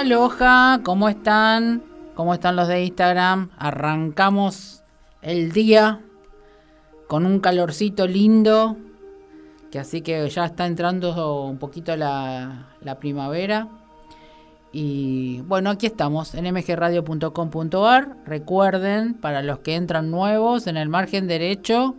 Aloha, ¿cómo están? ¿Cómo están los de Instagram? Arrancamos el día con un calorcito lindo, que así que ya está entrando un poquito la, la primavera. Y bueno, aquí estamos en mgradio.com.ar. Recuerden, para los que entran nuevos, en el margen derecho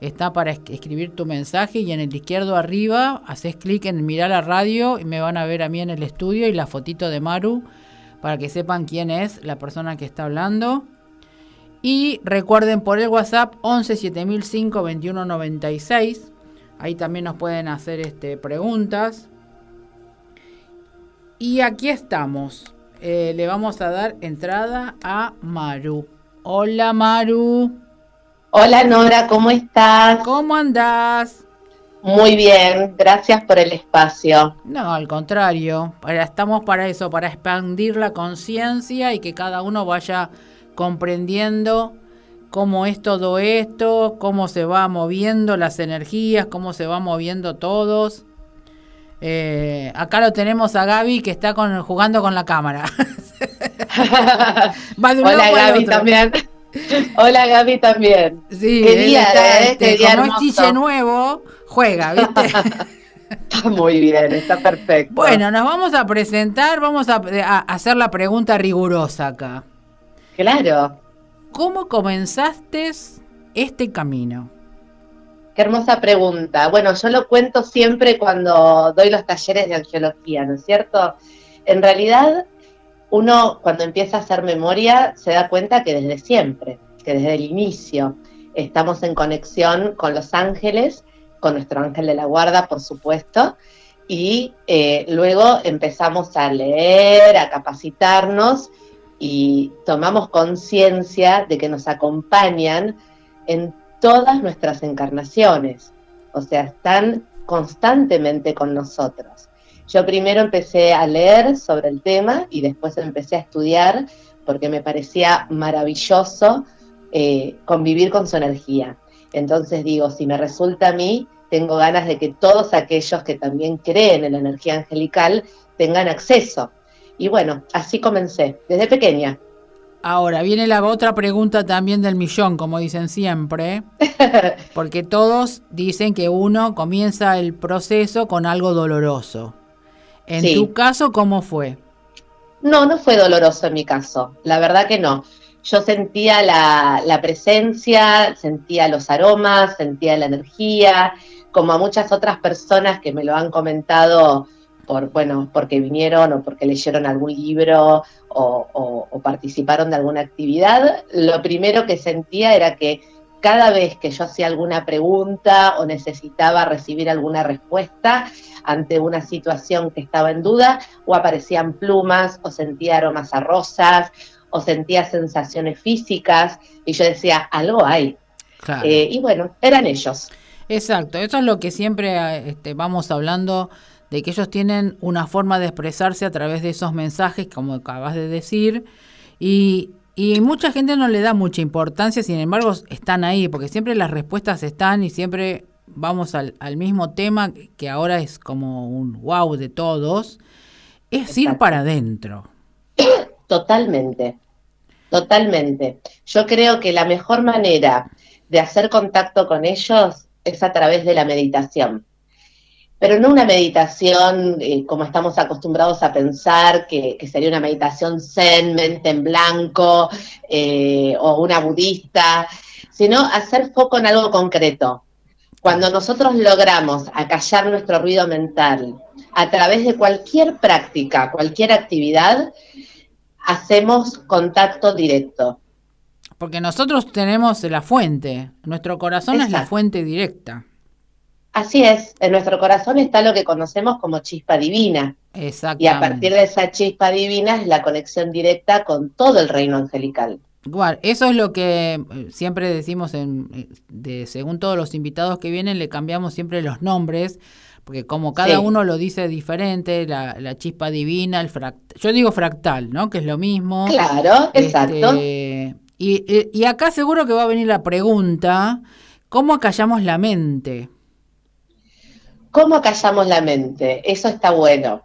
está para escribir tu mensaje y en el izquierdo arriba haces clic en mirar la radio y me van a ver a mí en el estudio y la fotito de Maru para que sepan quién es la persona que está hablando. Y recuerden por el WhatsApp 11 7005 2196. Ahí también nos pueden hacer este, preguntas. Y aquí estamos. Eh, le vamos a dar entrada a Maru. Hola Maru. Hola Nora, ¿cómo estás? ¿Cómo andás? Muy bien, gracias por el espacio. No, al contrario, estamos para eso, para expandir la conciencia y que cada uno vaya comprendiendo cómo es todo esto, cómo se va moviendo las energías, cómo se va moviendo todos. Eh, acá lo tenemos a Gaby que está con, jugando con la cámara. Hola Gaby también. Hola Gaby también. Sí, qué día, ¿eh? este, como es nuevo, juega, ¿viste? está muy bien, está perfecto. Bueno, nos vamos a presentar, vamos a, a hacer la pregunta rigurosa acá. Claro. ¿Cómo comenzaste este camino? Qué hermosa pregunta. Bueno, yo lo cuento siempre cuando doy los talleres de angiología, ¿no es cierto? En realidad, uno cuando empieza a hacer memoria se da cuenta que desde siempre, que desde el inicio, estamos en conexión con los ángeles, con nuestro ángel de la guarda, por supuesto, y eh, luego empezamos a leer, a capacitarnos y tomamos conciencia de que nos acompañan en todas nuestras encarnaciones, o sea, están constantemente con nosotros. Yo primero empecé a leer sobre el tema y después empecé a estudiar porque me parecía maravilloso eh, convivir con su energía. Entonces digo, si me resulta a mí, tengo ganas de que todos aquellos que también creen en la energía angelical tengan acceso. Y bueno, así comencé, desde pequeña. Ahora, viene la otra pregunta también del millón, como dicen siempre, porque todos dicen que uno comienza el proceso con algo doloroso. En tu caso, ¿cómo fue? No, no fue doloroso en mi caso, la verdad que no. Yo sentía la, la presencia, sentía los aromas, sentía la energía, como a muchas otras personas que me lo han comentado por, bueno, porque vinieron o porque leyeron algún libro o, participaron de alguna actividad, lo primero que sentía era que cada vez que yo hacía alguna pregunta o necesitaba recibir alguna respuesta ante una situación que estaba en duda, o aparecían plumas, o sentía aromas a rosas, o sentía sensaciones físicas, y yo decía, algo hay. Eh, y bueno, eran ellos. Exacto, eso es lo que siempre este, vamos hablando de que ellos tienen una forma de expresarse a través de esos mensajes, como acabas de decir, y, y mucha gente no le da mucha importancia, sin embargo están ahí, porque siempre las respuestas están y siempre vamos al, al mismo tema, que ahora es como un wow de todos, es ir para adentro. Totalmente, totalmente. Yo creo que la mejor manera de hacer contacto con ellos es a través de la meditación pero no una meditación eh, como estamos acostumbrados a pensar, que, sería una meditación zen, mente en blanco, eh, o una budista, sino hacer foco en algo concreto. Cuando nosotros logramos acallar nuestro ruido mental a través de cualquier práctica, cualquier actividad, hacemos contacto directo. Porque nosotros tenemos la fuente, nuestro corazón es la fuente directa. Así es, en nuestro corazón está lo que conocemos como chispa divina. Y a partir de esa chispa divina es la conexión directa con todo el reino angelical. Igual, eso es lo que eh, siempre decimos, en, eh, de, según todos los invitados que vienen, le cambiamos siempre los nombres, porque como cada uno lo dice diferente, la, chispa divina, el fractal, yo digo fractal, ¿no? Que es lo mismo. Claro, este, exacto. Y, y acá seguro que va a venir la pregunta, ¿cómo acallamos la mente? ¿Cómo callamos la mente? Eso está bueno.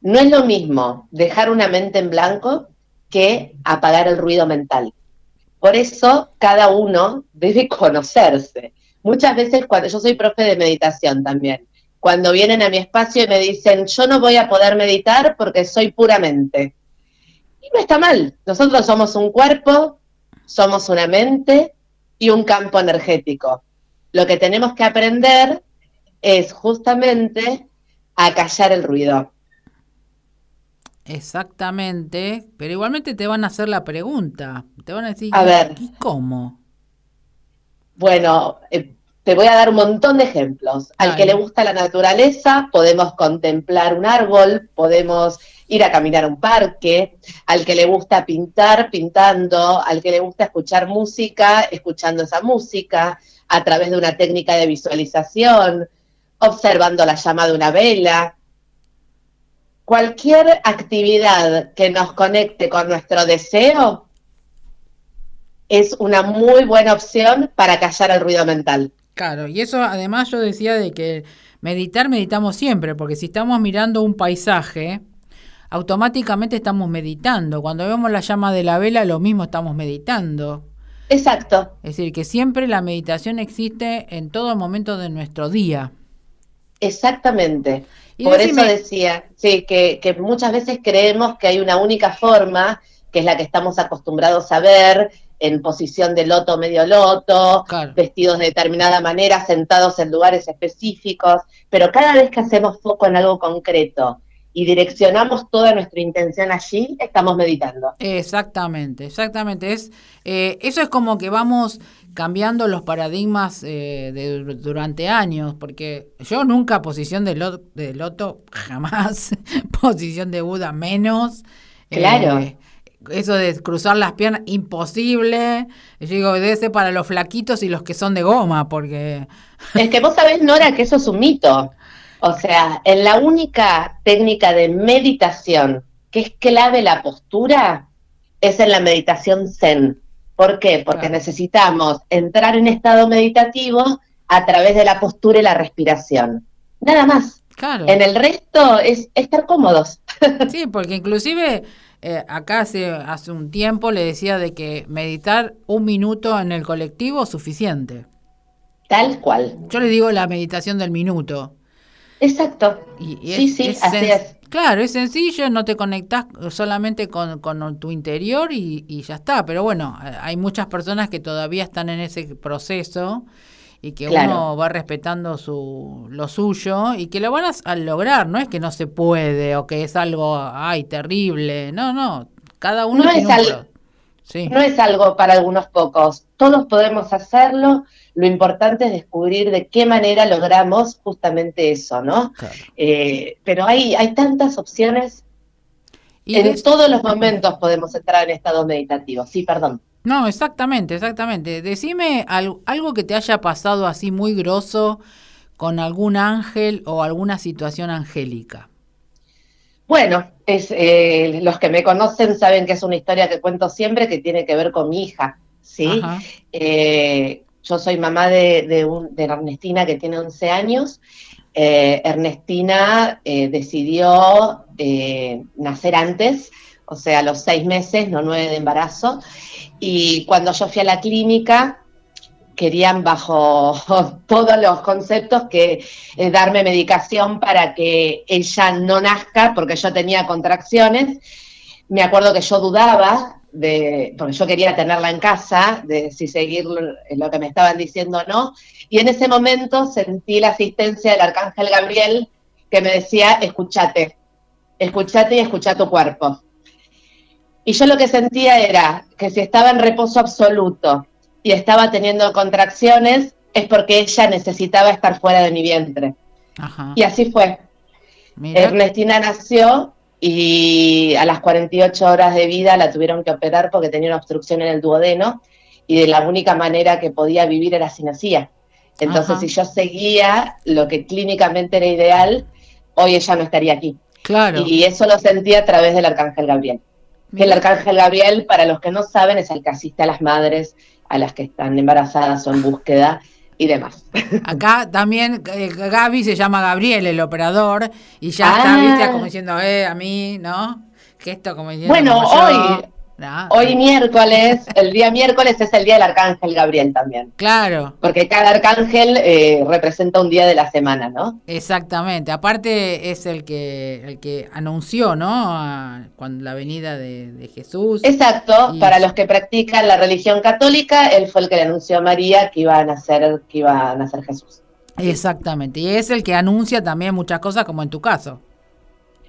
No es lo mismo dejar una mente en blanco que apagar el ruido mental. Por eso cada uno debe conocerse. Muchas veces cuando yo soy profe de meditación también, cuando vienen a mi espacio y me dicen, yo no voy a poder meditar porque soy puramente. Y no está mal, nosotros somos un cuerpo, somos una mente y un campo energético. Lo que tenemos que aprender es justamente a callar el ruido. Exactamente, pero igualmente te van a hacer la pregunta. Te van a decir, a ver, ¿y cómo? Bueno, eh, te voy a dar un montón de ejemplos. Al que le gusta la naturaleza, podemos contemplar un árbol, podemos ir a caminar a un parque. Al que le gusta pintar, pintando. Al que le gusta escuchar música, escuchando esa música a través de una técnica de visualización, observando la llama de una vela, cualquier actividad que nos conecte con nuestro deseo es una muy buena opción para callar el ruido mental. Claro, y eso además yo decía de que meditar meditamos siempre, porque si estamos mirando un paisaje, automáticamente estamos meditando. Cuando vemos la llama de la vela, lo mismo estamos meditando. Exacto. Es decir, que siempre la meditación existe en todo momento de nuestro día. Exactamente. Por eso decía, sí, que, muchas veces creemos que hay una única forma, que es la que estamos acostumbrados a ver, en posición de loto, medio loto, vestidos de determinada manera, sentados en lugares específicos, pero cada vez que hacemos foco en algo concreto y direccionamos toda nuestra intención allí, estamos meditando. Exactamente, exactamente. Es, eh, eso es como que vamos cambiando los paradigmas eh, de, durante años, porque yo nunca posición de, loto, jamás, posición de Buda menos. Claro. Eh, eso de cruzar las piernas, imposible. Yo digo, ser para los flaquitos y los que son de goma, porque... Es que vos sabés, Nora, que eso es un mito. O sea, en la única técnica de meditación que es clave la postura, es en la meditación zen. ¿Por qué? Porque necesitamos entrar en estado meditativo a través de la postura y la respiración. Nada más. Claro. En el resto es estar cómodos. Sí, porque inclusive eh, acá hace, hace un tiempo le decía de que meditar un minuto en el colectivo es suficiente. Tal cual. Yo le digo la meditación del minuto. Exacto. Y, sí, sí, así es. Claro, es sencillo, no te conectas solamente con, tu interior y, ya está. Pero bueno, hay muchas personas que todavía están en ese proceso y que uno va respetando su, lo suyo y que lo van a, lograr. No es que no se puede o que es algo, ay, terrible. No, no. Cada uno no es No es algo para algunos pocos. Todos podemos hacerlo lo importante es descubrir de qué manera logramos justamente eso, ¿no? Eh, pero hay, hay tantas opciones. Y en todos los momentos podemos entrar en estado meditativo. Sí, perdón. No, exactamente, exactamente. Decime algo que te haya pasado así muy grosso con algún ángel o alguna situación angélica. Bueno, es, eh, los que me conocen saben que es una historia que cuento siempre que tiene que ver con mi hija, ¿sí? Eh, yo soy mamá de, de, Ernestina que tiene 11 años. Eh, Ernestina decidió nacer antes, o sea, a los seis meses, no nueve de embarazo. Y cuando yo fui a la clínica, querían bajo todos los conceptos que darme medicación para que ella no nazca, porque yo tenía contracciones. Me acuerdo que yo dudaba, de, porque yo quería tenerla en casa, de si seguir lo que me estaban diciendo o no, y en ese momento sentí la asistencia del arcángel Gabriel que me decía, escúchate, escúchate y escucha tu cuerpo. Y yo lo que sentía era que si estaba en reposo absoluto y estaba teniendo contracciones, es porque ella necesitaba estar fuera de mi vientre. Y así fue. Ernestina nació y a las 48 horas de vida la tuvieron que operar porque tenía una obstrucción en el duodeno y de la única manera que podía vivir era si nacía. Entonces, si yo seguía lo que clínicamente era ideal, hoy ella no estaría aquí. Claro. Y eso lo sentí a través del Arcángel Gabriel. Que el Arcángel Gabriel, para los que no saben, es el que asiste a las madres, a las que están embarazadas o en búsqueda y demás. Acá también eh, Gaby se llama Gabriel, el operador, y ya está, Ah. viste, como diciendo, eh, a mí, ¿no? Gesto como diciendo. Bueno, como yo. Hoy- ¿no? Hoy miércoles, el día miércoles es el día del arcángel Gabriel también, Claro, porque cada arcángel eh, representa un día de la semana, ¿no? exactamente. Aparte es el que el que anunció, ¿no? A- cuando la venida de, de Jesús. Exacto, Y- para los que practican la religión católica, él fue el que le anunció a María que iba a nacer, que iba a nacer Jesús. Exactamente. Y es el que anuncia también muchas cosas, como en tu caso.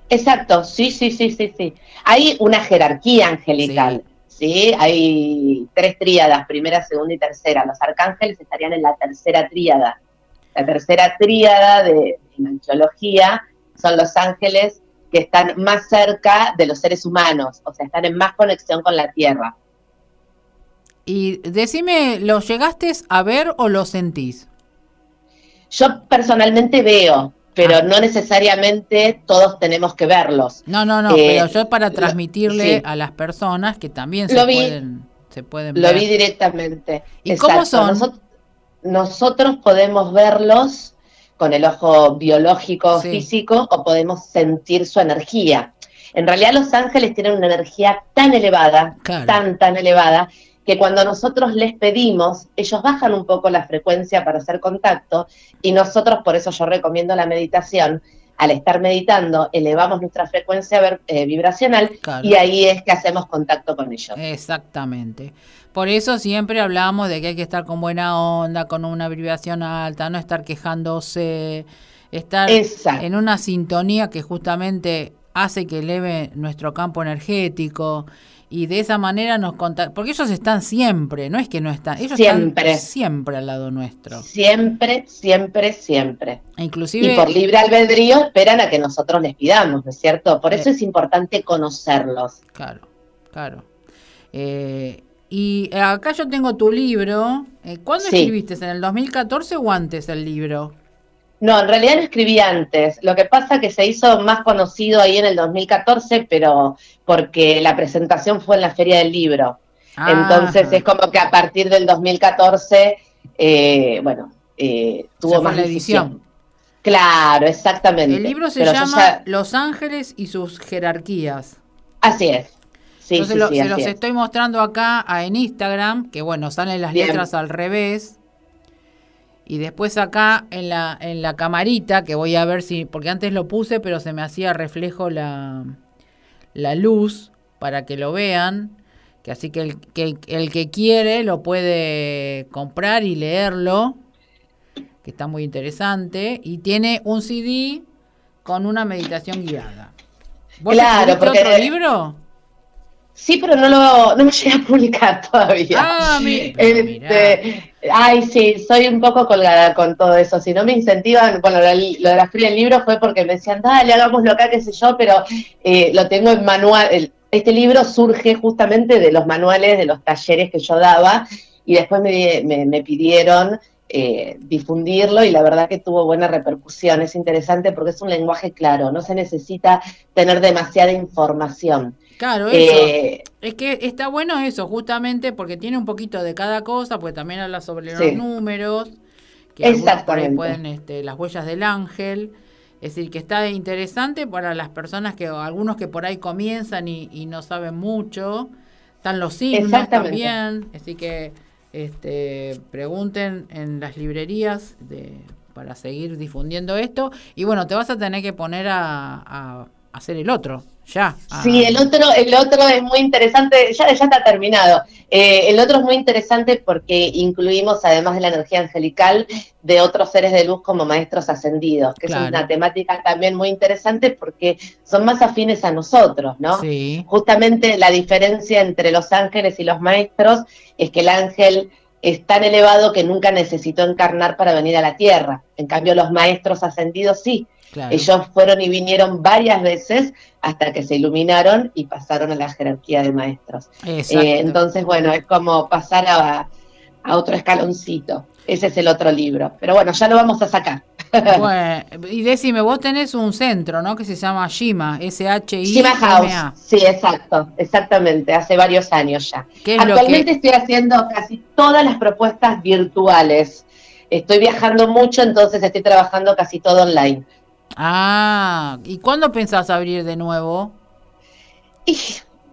Exacto, sí, sí, sí, sí, sí. Hay una jerarquía angelical, ¿sí? Hay tres tríadas, primera, segunda y tercera. Los arcángeles estarían en la tercera tríada. La tercera tríada de en angiología son los ángeles que están más cerca de los seres humanos, o sea, están en más conexión con la Tierra. Y decime, ¿lo llegaste a ver o lo sentís? Yo personalmente veo, pero Ah. no necesariamente todos tenemos que verlos. No, no, no, Eh, pero yo para lo- transmitirle sí. a las personas que también Lo se vi. pueden, se pueden Lo ver. vi directamente. ¿Y cómo son? Nosot- nosotros podemos verlos con el ojo biológico, Sí. físico, o podemos sentir su energía. En realidad los ángeles tienen una energía tan elevada, Claro. tan, tan elevada, que cuando nosotros les pedimos, ellos bajan un poco la frecuencia para hacer contacto y nosotros, por eso yo recomiendo la meditación, al estar meditando, elevamos nuestra frecuencia eh, vibracional Claro. y ahí es que hacemos contacto con ellos. Exactamente. Por eso siempre hablamos de que hay que estar con buena onda, con una vibración alta, no estar quejándose, estar Exacto. en una sintonía que justamente hace que eleve nuestro campo energético y de esa manera nos contactan, porque ellos están siempre, no es que no están, ellos Siempre. están siempre al lado nuestro. Siempre, siempre, siempre. Inclusive Y por libre albedrío esperan a que nosotros les pidamos, ¿no es cierto? Por eso Eh. es importante conocerlos. Claro, claro. Eh, y acá yo tengo tu libro. Eh, ¿Cuándo Sí. escribiste? ¿En el 2014 o antes el libro? No, en realidad lo escribí antes. Lo que pasa que se hizo más conocido ahí en el 2014, pero porque la presentación fue en la Feria del Libro. Entonces Ajá. es como que a partir del 2014, eh, bueno, eh, tuvo fue más la edición. Claro, exactamente. El libro se Pero llama ya- Los Ángeles y sus jerarquías. Así es. Sí, Entonces sí, lo- sí, se los es. estoy mostrando acá en Instagram, que bueno, salen las Bien. letras al revés. Y después acá en la, en la camarita, que voy a ver si, porque antes lo puse, pero se me hacía reflejo la, la luz para que lo vean. Que así que el, que el que quiere lo puede comprar y leerlo, que está muy interesante. Y tiene un CD con una meditación guiada. ¿Vos Claro, porque- otro libro? Sí, pero no lo no me llegué a publicar todavía. Ah, mi- Este, ay, sí, soy un poco colgada con todo eso. Si no me incentivan, bueno, lo, de la feria del libro fue porque me decían, dale, hagámoslo acá, qué sé yo, pero eh, lo tengo en manual. este libro surge justamente de los manuales de los talleres que yo daba y después me, me- me pidieron eh, difundirlo y la verdad que tuvo buena repercusión. Es interesante porque es un lenguaje claro, no se necesita tener demasiada información. Claro, eso. Eh, Es que está bueno eso, justamente porque tiene un poquito de cada cosa, porque también habla sobre Sí. los números, que Exactamente. pueden, este, las huellas del ángel. Es decir, que está interesante para las personas que, algunos que por ahí comienzan y, y no saben mucho. Están los signos también. Así que este, pregunten en las librerías de, para seguir difundiendo esto. Y bueno, te vas a tener que poner a, a hacer el otro, ya. a- Sí, el otro, el otro es muy interesante, ya, ya está terminado. Eh, el otro es muy interesante porque incluimos, además de la energía angelical, de otros seres de luz como maestros ascendidos, que Claro. es una temática también muy interesante porque son más afines a nosotros, ¿no? Sí. Justamente la diferencia entre los ángeles y los maestros es que el ángel es tan elevado que nunca necesitó encarnar para venir a la tierra. En cambio, los maestros ascendidos sí. Claro. Ellos fueron y vinieron varias veces hasta que se iluminaron y pasaron a la jerarquía de maestros. Eh, entonces, bueno, es como pasar a, a otro escaloncito. Ese es el otro libro. Pero bueno, ya lo vamos a sacar. Bueno, y decime, vos tenés un centro, ¿no? Que se llama Shima, Shima House. Sí, exacto, exactamente, hace varios años ya. ¿Qué es lo Actualmente que- estoy haciendo casi todas las propuestas virtuales. estoy viajando mucho, entonces estoy trabajando casi todo online. Ah, ¿y cuándo pensás abrir de nuevo? Y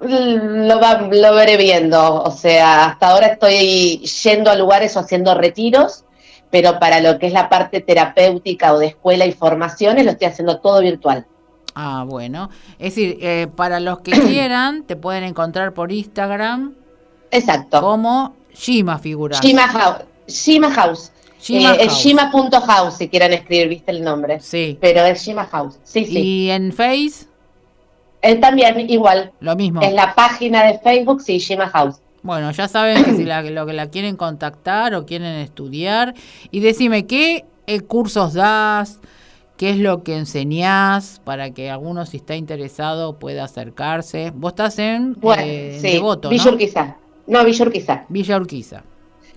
lo, lo veré viendo, o sea, hasta ahora estoy yendo a lugares o haciendo retiros, pero para lo que es la parte terapéutica o de escuela y formaciones lo estoy haciendo todo virtual. Ah, bueno. Es decir, eh, para los que quieran, te pueden encontrar por Instagram. Exacto. Como Shima Figuras. Shima House. Shima House. Shima eh, Es Shima.house si quieren escribir, viste el nombre. Sí. Pero es Shima House. Sí, sí. ¿Y en Face? Él también, igual. Lo mismo. Es la página de Facebook, sí, Shima House. Bueno, ya saben que si la, lo que la quieren contactar o quieren estudiar. Y decime, ¿qué eh, cursos das? ¿Qué es lo que enseñás para que alguno, si está interesado, pueda acercarse? Vos estás en bueno, eh, sí. Devoto, Villa Urquiza. No, Villa Urquiza. Villa Urquiza.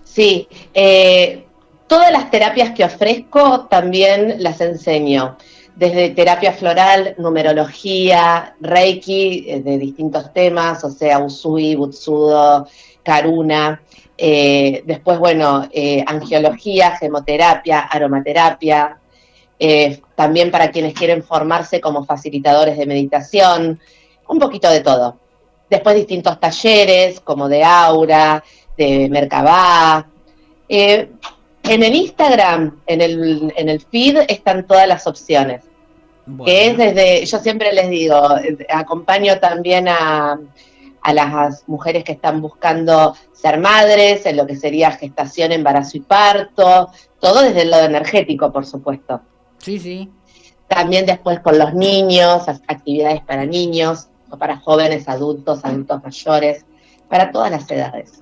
Sí. Eh, todas las terapias que ofrezco también las enseño. Desde terapia floral, numerología, reiki, eh, de distintos temas, o sea, usui, butsudo, karuna. Eh, después, bueno, eh, angiología, gemoterapia, aromaterapia, también para quienes quieren formarse como facilitadores de meditación, un poquito de todo. Después distintos talleres como de aura, de Merkabah. Eh, en el Instagram, en el, en el feed, están todas las opciones. Que es desde, yo siempre les digo, acompaño también a, a las mujeres que están buscando ser madres, en lo que sería gestación, embarazo y parto, todo desde el lado energético, por supuesto. Sí, sí. También después con los niños, actividades para niños, para jóvenes, adultos, adultos mayores, para todas las edades.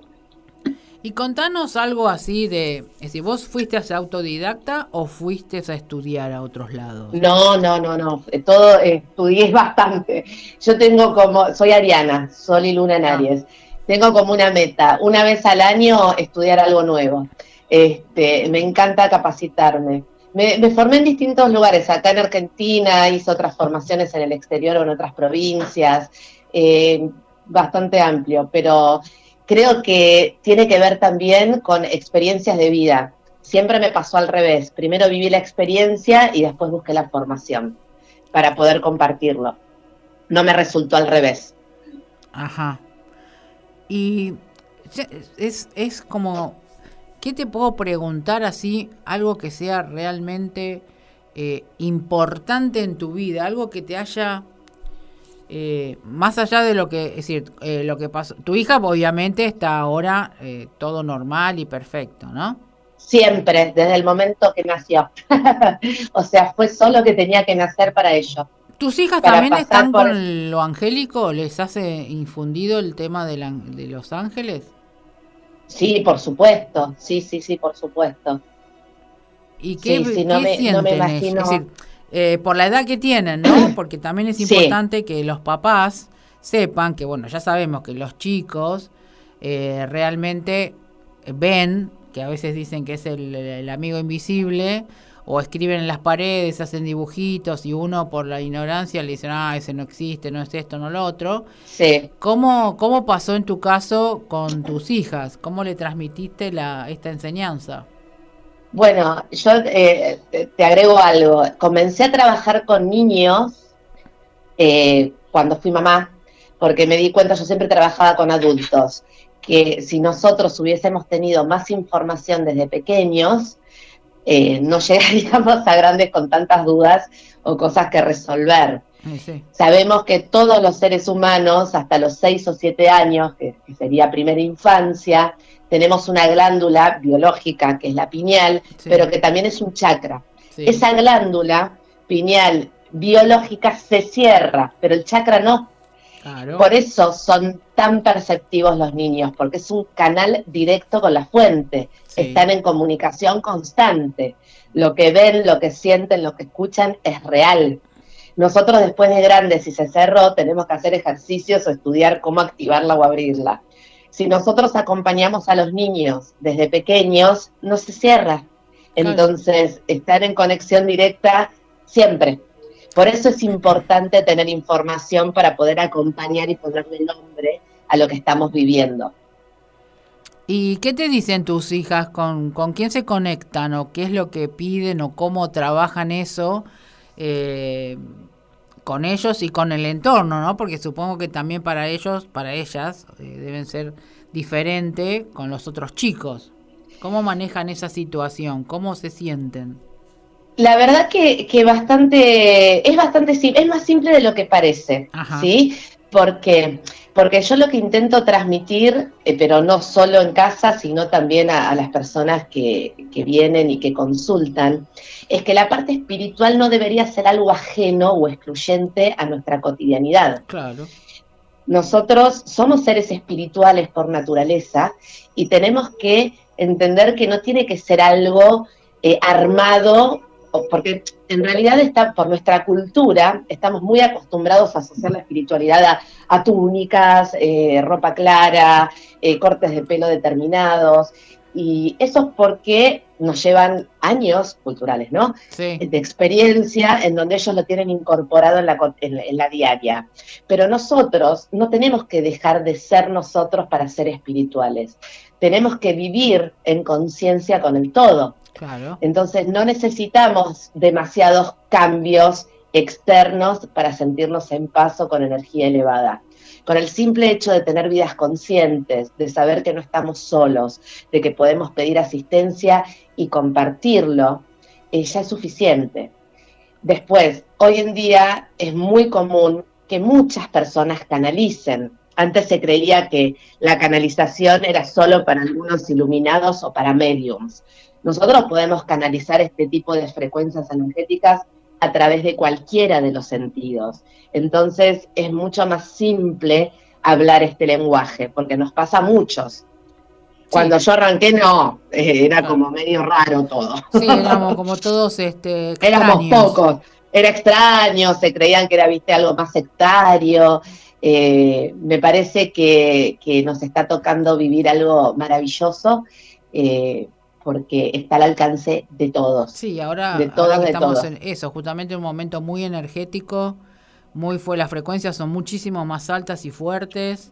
Y contanos algo así de, si vos fuiste a ser autodidacta o fuiste a estudiar a otros lados. No, no, no, no, todo estudié bastante. Yo tengo como, soy Ariana, Sol y Luna en ah. Aries. Tengo como una meta, una vez al año estudiar algo nuevo. Este, me encanta capacitarme. Me, formé en distintos lugares, acá en Argentina, hice otras formaciones en el exterior o en otras provincias, eh, bastante amplio, pero creo que tiene que ver también con experiencias de vida. Siempre me pasó al revés, primero viví la experiencia y después busqué la formación para poder compartirlo. No me resultó al revés. Ajá. Y es, es como ¿qué te puedo preguntar así? Algo que sea realmente eh, importante en tu vida, algo que te haya... Eh, más allá de lo que, es decir, eh, lo que pasó, tu hija obviamente está ahora todo normal y perfecto, ¿no? Siempre, desde el momento que nació. o sea, fue solo que tenía que nacer para ello. ¿Tus hijas también están con lo angélico? ¿Les hace infundido el tema de, de los ángeles? Sí, por supuesto, sí, sí, sí, por supuesto. ¿Y qué, no, me, imagino... Es decir, eh, por la edad que tienen, ¿no? Porque también es importante que los papás sepan que, bueno, ya sabemos que los chicos eh, realmente ven, que a veces dicen que es el amigo invisible, o escriben en las paredes, hacen dibujitos y uno por la ignorancia le dicen, ah, ese no existe, no es esto, no lo otro. Sí. ¿Cómo, cómo pasó en tu caso con tus hijas? ¿Cómo le transmitiste la, esta enseñanza? Bueno, yo eh, te agrego algo. Comencé a trabajar con niños eh, cuando fui mamá, porque me di cuenta, yo siempre trabajaba con adultos, que si nosotros hubiésemos tenido más información desde pequeños, eh, no llegaríamos a grandes con tantas dudas o cosas que resolver. Sabemos que todos los seres humanos, hasta los 6 o 7 años, que, sería primera infancia, tenemos una glándula biológica que es la pineal, pero que también es un chakra. Esa glándula pineal biológica se cierra, pero el chakra no. Por eso son tan perceptivos los niños, porque es un canal directo con la fuente. Están en comunicación constante. Lo que ven, lo que sienten, lo que escuchan es real. Nosotros después de grandes, si se cerró, tenemos que hacer ejercicios o estudiar cómo activarla o abrirla. Si nosotros acompañamos a los niños desde pequeños, no se cierra. Entonces, estar en conexión directa siempre. Por eso es importante tener información para poder acompañar y ponerle nombre a lo que estamos viviendo. ¿Y qué te dicen tus hijas? ¿Con, con quién se conectan o qué es lo que piden o cómo trabajan eso eh, con ellos y con el entorno, ¿no? Porque supongo que también para ellos, para ellas, eh, deben ser diferente con los otros chicos. ¿Cómo manejan esa situación? ¿Cómo se sienten? La verdad que, que bastante, es bastante simple, es más simple de lo que parece, ¿sí? Porque, porque yo lo que intento transmitir, eh, pero no solo en casa, sino también a, las personas que, que, vienen y que consultan, es que la parte espiritual no debería ser algo ajeno o excluyente a nuestra cotidianidad. Claro. Nosotros somos seres espirituales por naturaleza y tenemos que entender que no tiene que ser algo eh, armado porque en realidad está por nuestra cultura, estamos muy acostumbrados a asociar la espiritualidad a, túnicas, eh, ropa clara, eh, cortes de pelo determinados, y eso es porque nos llevan años culturales, ¿no? De experiencia en donde ellos lo tienen incorporado en la, en la diaria. Pero nosotros no tenemos que dejar de ser nosotros para ser espirituales. Tenemos que vivir en conciencia con el todo. Entonces no necesitamos demasiados cambios externos para sentirnos en paso con energía elevada. Con el simple hecho de tener vidas conscientes, de saber que no estamos solos, de que podemos pedir asistencia y compartirlo, eh, ya es suficiente. Después, hoy en día es muy común que muchas personas canalicen. Antes se creía que la canalización era solo para algunos iluminados o para mediums. Nosotros podemos canalizar este tipo de frecuencias energéticas a través de cualquiera de los sentidos. Entonces es mucho más simple hablar este lenguaje, porque nos pasa a muchos. Cuando yo arranqué, no, eh, era como medio raro todo. Sí, éramos como todos este, Éramos pocos, era extraño, se creían que era, viste, algo más sectario. Eh, me parece que, nos está tocando vivir algo maravilloso. Eh, porque está al alcance de todos. Sí, ahora, estamos en eso, justamente un momento muy energético, muy fue las frecuencias son muchísimo más altas y fuertes.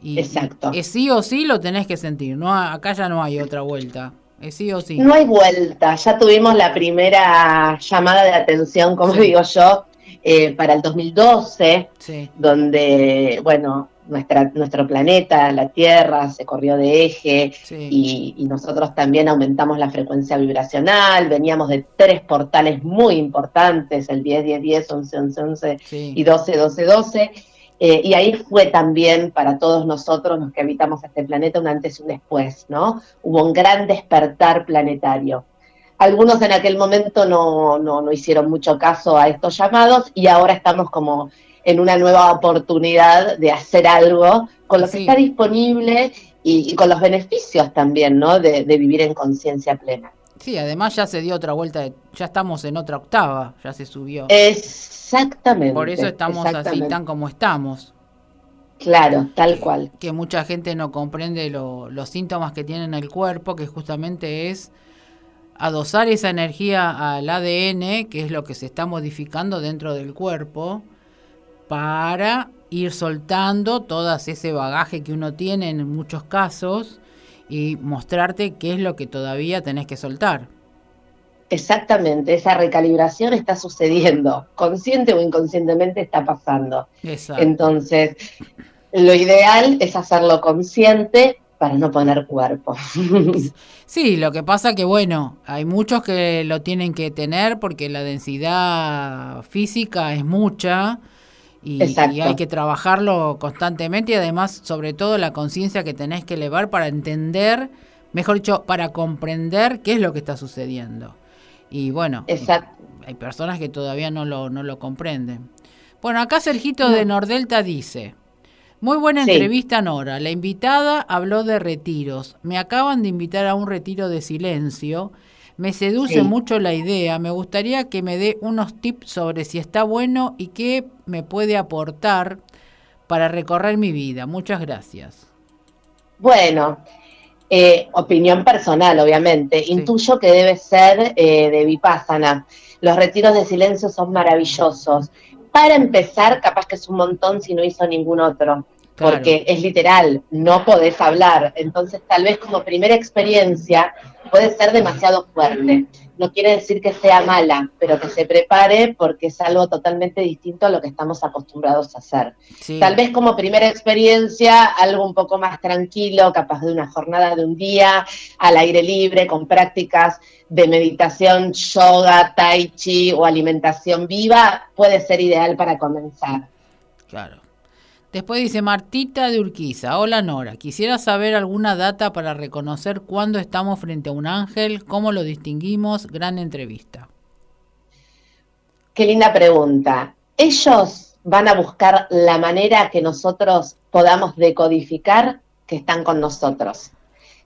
Y, Exacto. es sí o sí lo tenés que sentir, no acá ya no hay otra vuelta. Es sí o sí. No hay vuelta, ya tuvimos la primera llamada de atención, como digo yo, eh, para el 2012, donde, bueno, nuestra, nuestro planeta, la Tierra, se corrió de eje y, nosotros también aumentamos la frecuencia vibracional, veníamos de tres portales muy importantes, el 10, 10, 10, 11, 11, 11 y 12, 12, 12. y ahí fue también para todos nosotros, los que habitamos este planeta, un antes y un después, ¿no? Hubo un gran despertar planetario. Algunos en aquel momento no, no, no hicieron mucho caso a estos llamados y ahora estamos como en una nueva oportunidad de hacer algo con lo que está disponible y, con los beneficios también, ¿no? De, vivir en conciencia plena. Sí, además ya se dio otra vuelta, ya estamos en otra octava, ya se subió. Exactamente. Por eso estamos así tan como estamos. Claro, tal cual. Que mucha gente no comprende los síntomas que tiene en el cuerpo, que justamente es adosar esa energía al ADN, que es lo que se está modificando dentro del cuerpo, para ir soltando todo ese bagaje que uno tiene en muchos casos y mostrarte qué es lo que todavía tenés que soltar. Exactamente, esa recalibración está sucediendo, consciente o inconscientemente está pasando. Entonces, lo ideal es hacerlo consciente para no poner cuerpo. Sí, lo que pasa que bueno, hay muchos que lo tienen que tener porque la densidad física es mucha y, hay que trabajarlo constantemente y además, sobre todo, la conciencia que tenés que elevar para entender, mejor dicho, para comprender qué es lo que está sucediendo. Y bueno, hay personas que todavía no lo, no lo comprenden. Bueno, acá Sergito de Nordelta dice, muy buena entrevista Nora, la invitada habló de retiros, me acaban de invitar a un retiro de silencio me seduce mucho la idea. Me gustaría que me dé unos tips sobre si está bueno y qué me puede aportar para recorrer mi vida. Muchas gracias. Bueno, eh, opinión personal, obviamente. Intuyo que debe ser eh, de Vipassana. Los retiros de silencio son maravillosos. Para empezar, capaz que es un montón si no hizo ningún otro. Porque es literal, no podés hablar. Entonces, tal vez como primera experiencia puede ser demasiado fuerte. No quiere decir que sea mala, pero que se prepare porque es algo totalmente distinto a lo que estamos acostumbrados a hacer. Tal vez como primera experiencia, algo un poco más tranquilo, capaz de una jornada de un día, al aire libre, con prácticas de meditación, yoga, tai chi o alimentación viva, puede ser ideal para comenzar. Claro. Después dice Martita de Urquiza. Hola Nora, quisiera saber alguna data para reconocer cuándo estamos frente a un ángel, cómo lo distinguimos. Gran entrevista. Qué linda pregunta. Ellos van a buscar la manera que nosotros podamos decodificar que están con nosotros.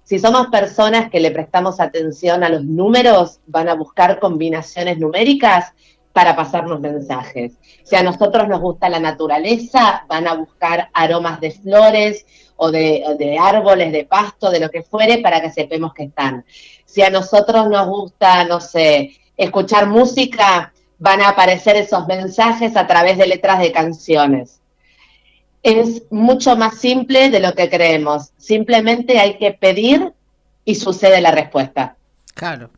Si somos personas que le prestamos atención a los números, van a buscar combinaciones numéricas para pasarnos mensajes. Si a nosotros nos gusta la naturaleza, van a buscar aromas de flores o de, árboles, de pasto, de lo que fuere, para que sepamos que están. Si a nosotros nos gusta, no sé, escuchar música, van a aparecer esos mensajes a través de letras de canciones. Es mucho más simple de lo que creemos. Simplemente hay que pedir y sucede la respuesta. Claro.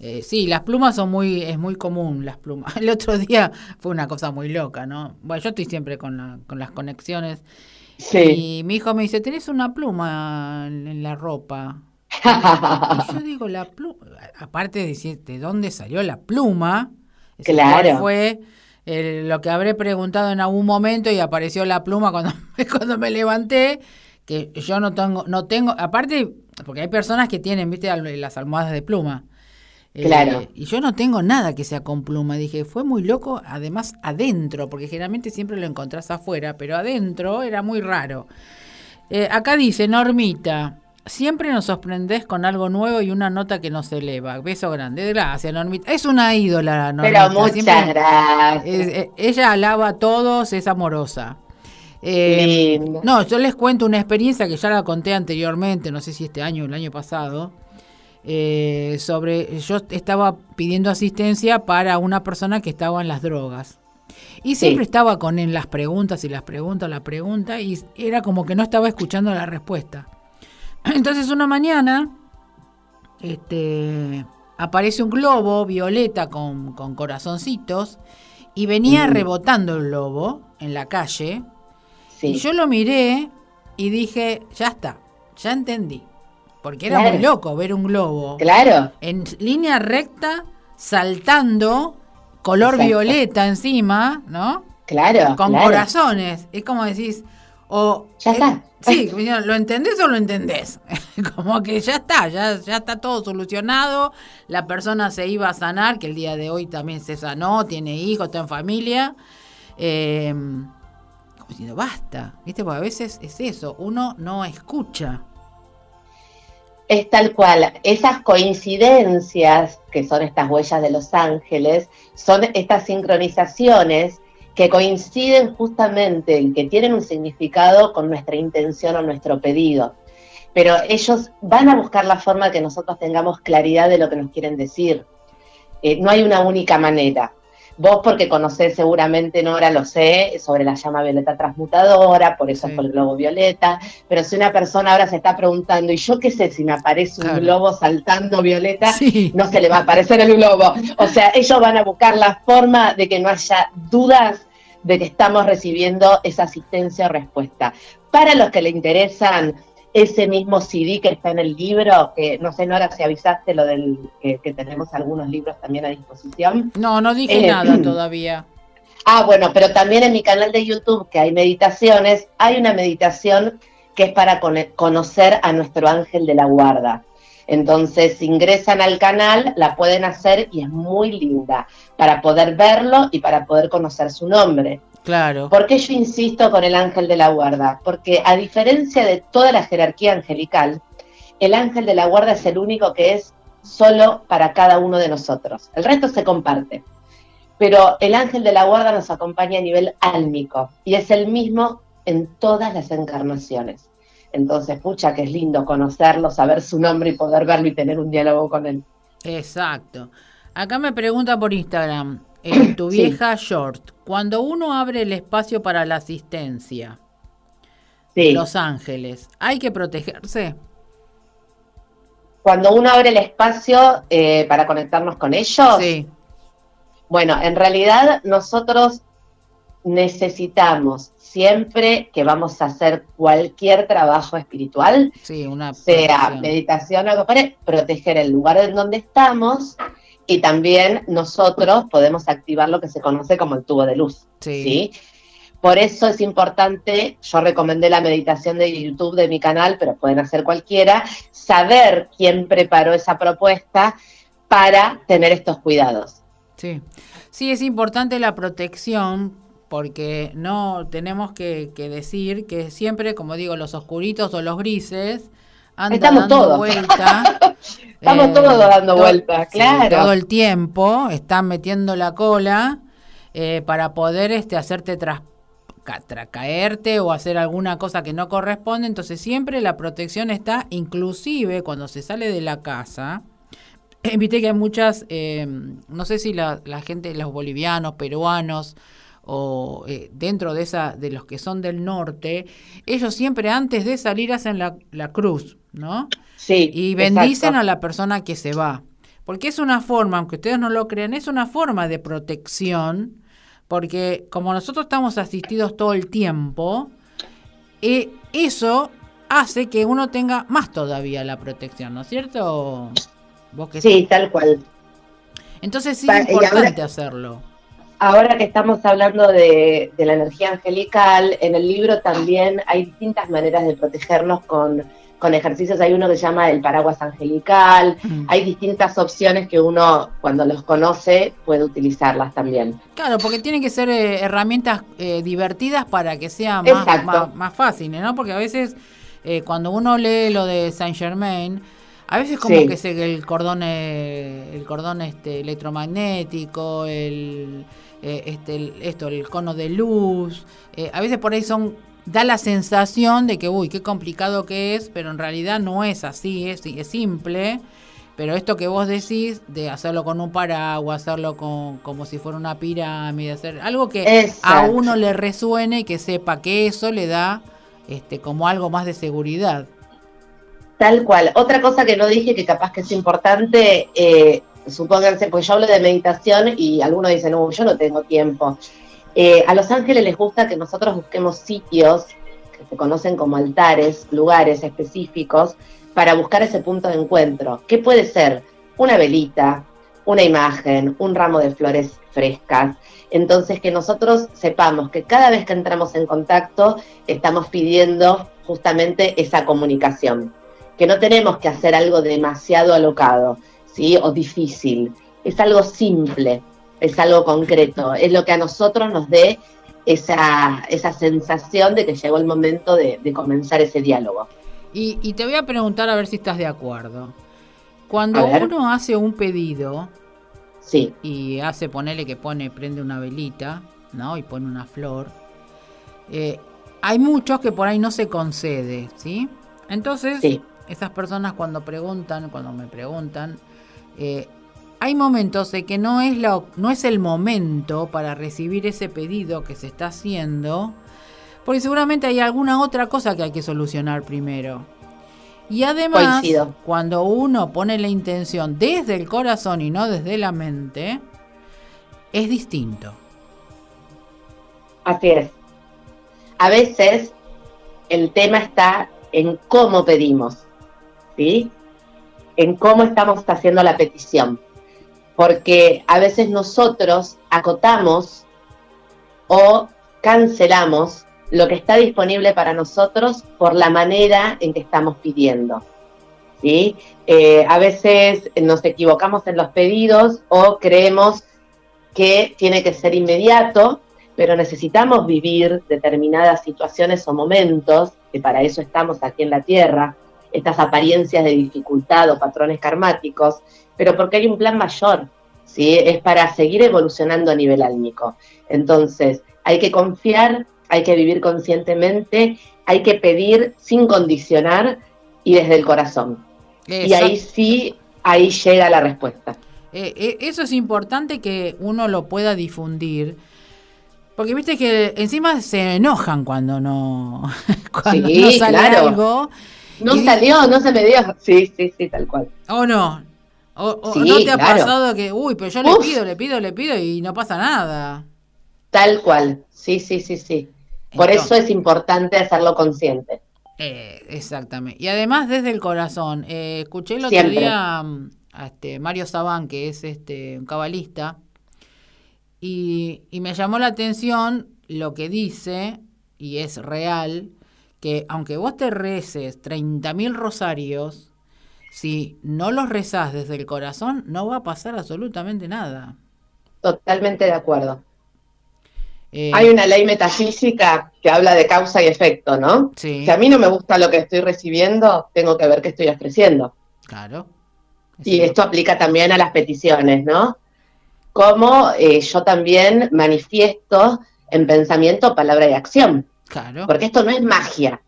Eh, sí, las plumas son muy, es muy común las plumas. El otro día fue una cosa muy loca, ¿no? Bueno, yo estoy siempre con, la, con las conexiones. Sí. Y mi hijo me dice, ¿tenés una pluma en, la ropa? y yo digo, la pluma, aparte de decir de dónde salió la pluma, claro. fue eh, lo que habré preguntado en algún momento y apareció la pluma cuando, cuando me levanté, que yo no tengo, no tengo, aparte, porque hay personas que tienen, viste, las almohadas de pluma. Claro. Eh, y yo no tengo nada que sea con pluma. Dije, fue muy loco, además adentro, porque generalmente siempre lo encontrás afuera, pero adentro era muy raro. Eh, acá dice, Normita, siempre nos sorprendés con algo nuevo y una nota que nos eleva. Beso grande. Gracias, Normita. Es una ídola, Normita. Pero muchas gracias. Eh, ella alaba a todos, es amorosa. no, yo les cuento una experiencia que ya la conté anteriormente, no sé si este año o el año pasado eh, sobre, yo estaba pidiendo asistencia para una persona que estaba en las drogas. Y siempre estaba con en las preguntas y las preguntas, la pregunta, y era como que no estaba escuchando la respuesta. Entonces una mañana este, aparece un globo violeta con, corazoncitos y venía mm. rebotando el globo en la calle. Y yo lo miré y dije, ya está, ya entendí. Porque era muy loco ver un globo. Claro. En línea recta, saltando, color violeta encima, ¿no? Claro. Con corazones. Es como decís, o. Ya está. Sí, ¿lo entendés o lo entendés? como que ya está, ya, ya está todo solucionado. La persona se iba a sanar, que el día de hoy también se sanó, tiene hijos, está en familia. Eh, como diciendo, basta, ¿viste? Porque a veces es eso, uno no escucha es tal cual, esas coincidencias, que son estas huellas de los ángeles, son estas sincronizaciones que coinciden justamente, en que tienen un significado con nuestra intención o nuestro pedido. Pero ellos van a buscar la forma que nosotros tengamos claridad de lo que nos quieren decir. Eh, no hay una única manera. Vos porque conocés seguramente, Nora, lo sé, sobre la llama violeta transmutadora, por eso es por el globo violeta, pero si una persona ahora se está preguntando, ¿y yo qué sé si me aparece un globo saltando violeta? No se le va a aparecer el globo. O sea, ellos van a buscar la forma de que no haya dudas de que estamos recibiendo esa asistencia o respuesta. Para los que le interesan ese mismo CD que está en el libro, que no sé, Nora, si avisaste lo del que, tenemos algunos libros también a disposición. No, no dije eh, nada todavía. Ah, bueno, pero también en mi canal de YouTube, que hay meditaciones, hay una meditación que es para conocer a nuestro ángel de la guarda. Entonces, si ingresan al canal, la pueden hacer y es muy linda para poder verlo y para poder conocer su nombre. Claro. ¿Por qué yo insisto con el ángel de la guarda? Porque a diferencia de toda la jerarquía angelical, el ángel de la guarda es el único que es solo para cada uno de nosotros. El resto se comparte. Pero el ángel de la guarda nos acompaña a nivel álmico y es el mismo en todas las encarnaciones. Entonces, pucha, que es lindo conocerlo, saber su nombre y poder verlo y tener un diálogo con él. Exacto. Acá me pregunta por Instagram, en tu vieja short, cuando uno abre el espacio para la asistencia, Los Ángeles, ¿hay que protegerse? Cuando uno abre el espacio eh, para conectarnos con ellos, sí. bueno, en realidad nosotros necesitamos siempre que vamos a hacer cualquier trabajo espiritual, sea meditación o algo proteger el lugar en donde estamos y también nosotros podemos activar lo que se conoce como el tubo de luz. ¿sí? Por eso es importante, yo recomendé la meditación de YouTube de mi canal, pero pueden hacer cualquiera, saber quién preparó esa propuesta para tener estos cuidados. Sí, sí es importante la protección porque no tenemos que, decir que siempre, como digo, los oscuritos o los grises andan Estamos dando vuelta. Estamos eh, todos dando vuelta, claro. todo el tiempo están metiendo la cola eh, para poder este, hacerte tras, caerte o hacer alguna cosa que no corresponde. Entonces siempre la protección está, inclusive cuando se sale de la casa. Viste que hay muchas, eh, no sé si la, la gente, los bolivianos, peruanos, o eh, dentro de esa de los que son del norte, ellos siempre antes de salir hacen la, la cruz, ¿no? Sí. Y bendicen a la persona que se va. Porque es una forma, aunque ustedes no lo crean, es una forma de protección, porque como nosotros estamos asistidos todo el tiempo, eh, eso hace que uno tenga más todavía la protección, ¿no es cierto? ¿Vos que sí, tal cual. Entonces sí es importante hacerlo ahora que estamos hablando de, la energía angelical, en el libro también hay distintas maneras de protegernos con, ejercicios. Hay uno que se llama el paraguas angelical. Mm. Hay distintas opciones que uno, cuando los conoce, puede utilizarlas también. Claro, porque tienen que ser eh, herramientas eh, divertidas para que sea más, más, fácil, ¿no? Porque a veces eh, cuando uno lee lo de Saint Germain, a veces como que se, el cordón, el cordón este, electromagnético, el eh, este, esto, el cono de luz. Eh, a veces por ahí son da la sensación de que, uy, qué complicado que es, pero en realidad no es así, es, es simple. Pero esto que vos decís de hacerlo con un paraguas, hacerlo con, como si fuera una pirámide, hacer algo que a uno le resuene y que sepa que eso le da este, como algo más de seguridad. Tal cual. Otra cosa que no dije que capaz que es importante, eh, supónganse, pues yo hablo de meditación y algunos dicen, no, yo no tengo tiempo. Eh, a los ángeles les gusta que nosotros busquemos sitios que se conocen como altares, lugares específicos, para buscar ese punto de encuentro. ¿Qué puede ser? Una velita, una imagen, un ramo de flores frescas. Entonces, que nosotros sepamos que cada vez que entramos en contacto, estamos pidiendo justamente esa comunicación. Que no tenemos que hacer algo demasiado alocado, o difícil. Es algo simple, es algo concreto, es lo que a nosotros nos dé esa, esa sensación de que llegó el momento de, comenzar ese diálogo. Y, te voy a preguntar a ver si estás de acuerdo. Cuando uno hace un pedido sí. y hace, ponerle que pone, prende una velita, ¿no? Y pone una flor. Eh, hay muchos que por ahí no se concede, ¿sí? Entonces, esas personas cuando preguntan, cuando me preguntan, eh, hay momentos en que no es, la, no es el momento para recibir ese pedido que se está haciendo, porque seguramente hay alguna otra cosa que hay que solucionar primero. Y además, cuando uno pone la intención desde el corazón y no desde la mente, es distinto. Así es. A veces el tema está en cómo pedimos, ¿sí? en cómo estamos haciendo la petición. Porque a veces nosotros acotamos o cancelamos lo que está disponible para nosotros por la manera en que estamos pidiendo. ¿sí? Eh, a veces nos equivocamos en los pedidos o creemos que tiene que ser inmediato, pero necesitamos vivir determinadas situaciones o momentos, que para eso estamos aquí en la Tierra, estas apariencias de dificultad o patrones karmáticos, pero porque hay un plan mayor, ¿sí? Es para seguir evolucionando a nivel álmico. Entonces, hay que confiar, hay que vivir conscientemente, hay que pedir sin condicionar y desde el corazón. Y ahí sí, ahí llega la respuesta. Eh, eh, eso es importante que uno lo pueda difundir, Porque viste que encima se enojan cuando no, cuando Sí, no sale claro. algo. No Y- salió, no se me dio. Sí, sí, sí, tal cual. ¿O no? ¿O, o Sí, no te ha claro. pasado que, uy, pero yo le pido, le pido, le pido y no pasa nada? Tal cual. Sí, sí, sí, sí. Por eso es importante hacerlo consciente. Eh, exactamente. Y además desde el corazón. Eh, escuché el otro Siempre. día mm, a este Mario Sabán, que es este un cabalista, y, y me llamó la atención lo que dice, y es real, que aunque vos te reces 30.000 rosarios, si no los rezás desde el corazón, no va a pasar absolutamente nada. Totalmente de acuerdo. Eh, Hay una ley metafísica que habla de causa y efecto, ¿no? Sí, Si a mí no me gusta lo que estoy recibiendo, tengo que ver qué estoy ofreciendo. claro. Y esto aplica también a las peticiones, ¿no? Como eh, yo también manifiesto en pensamiento, palabra y acción. Claro. Porque esto no es magia.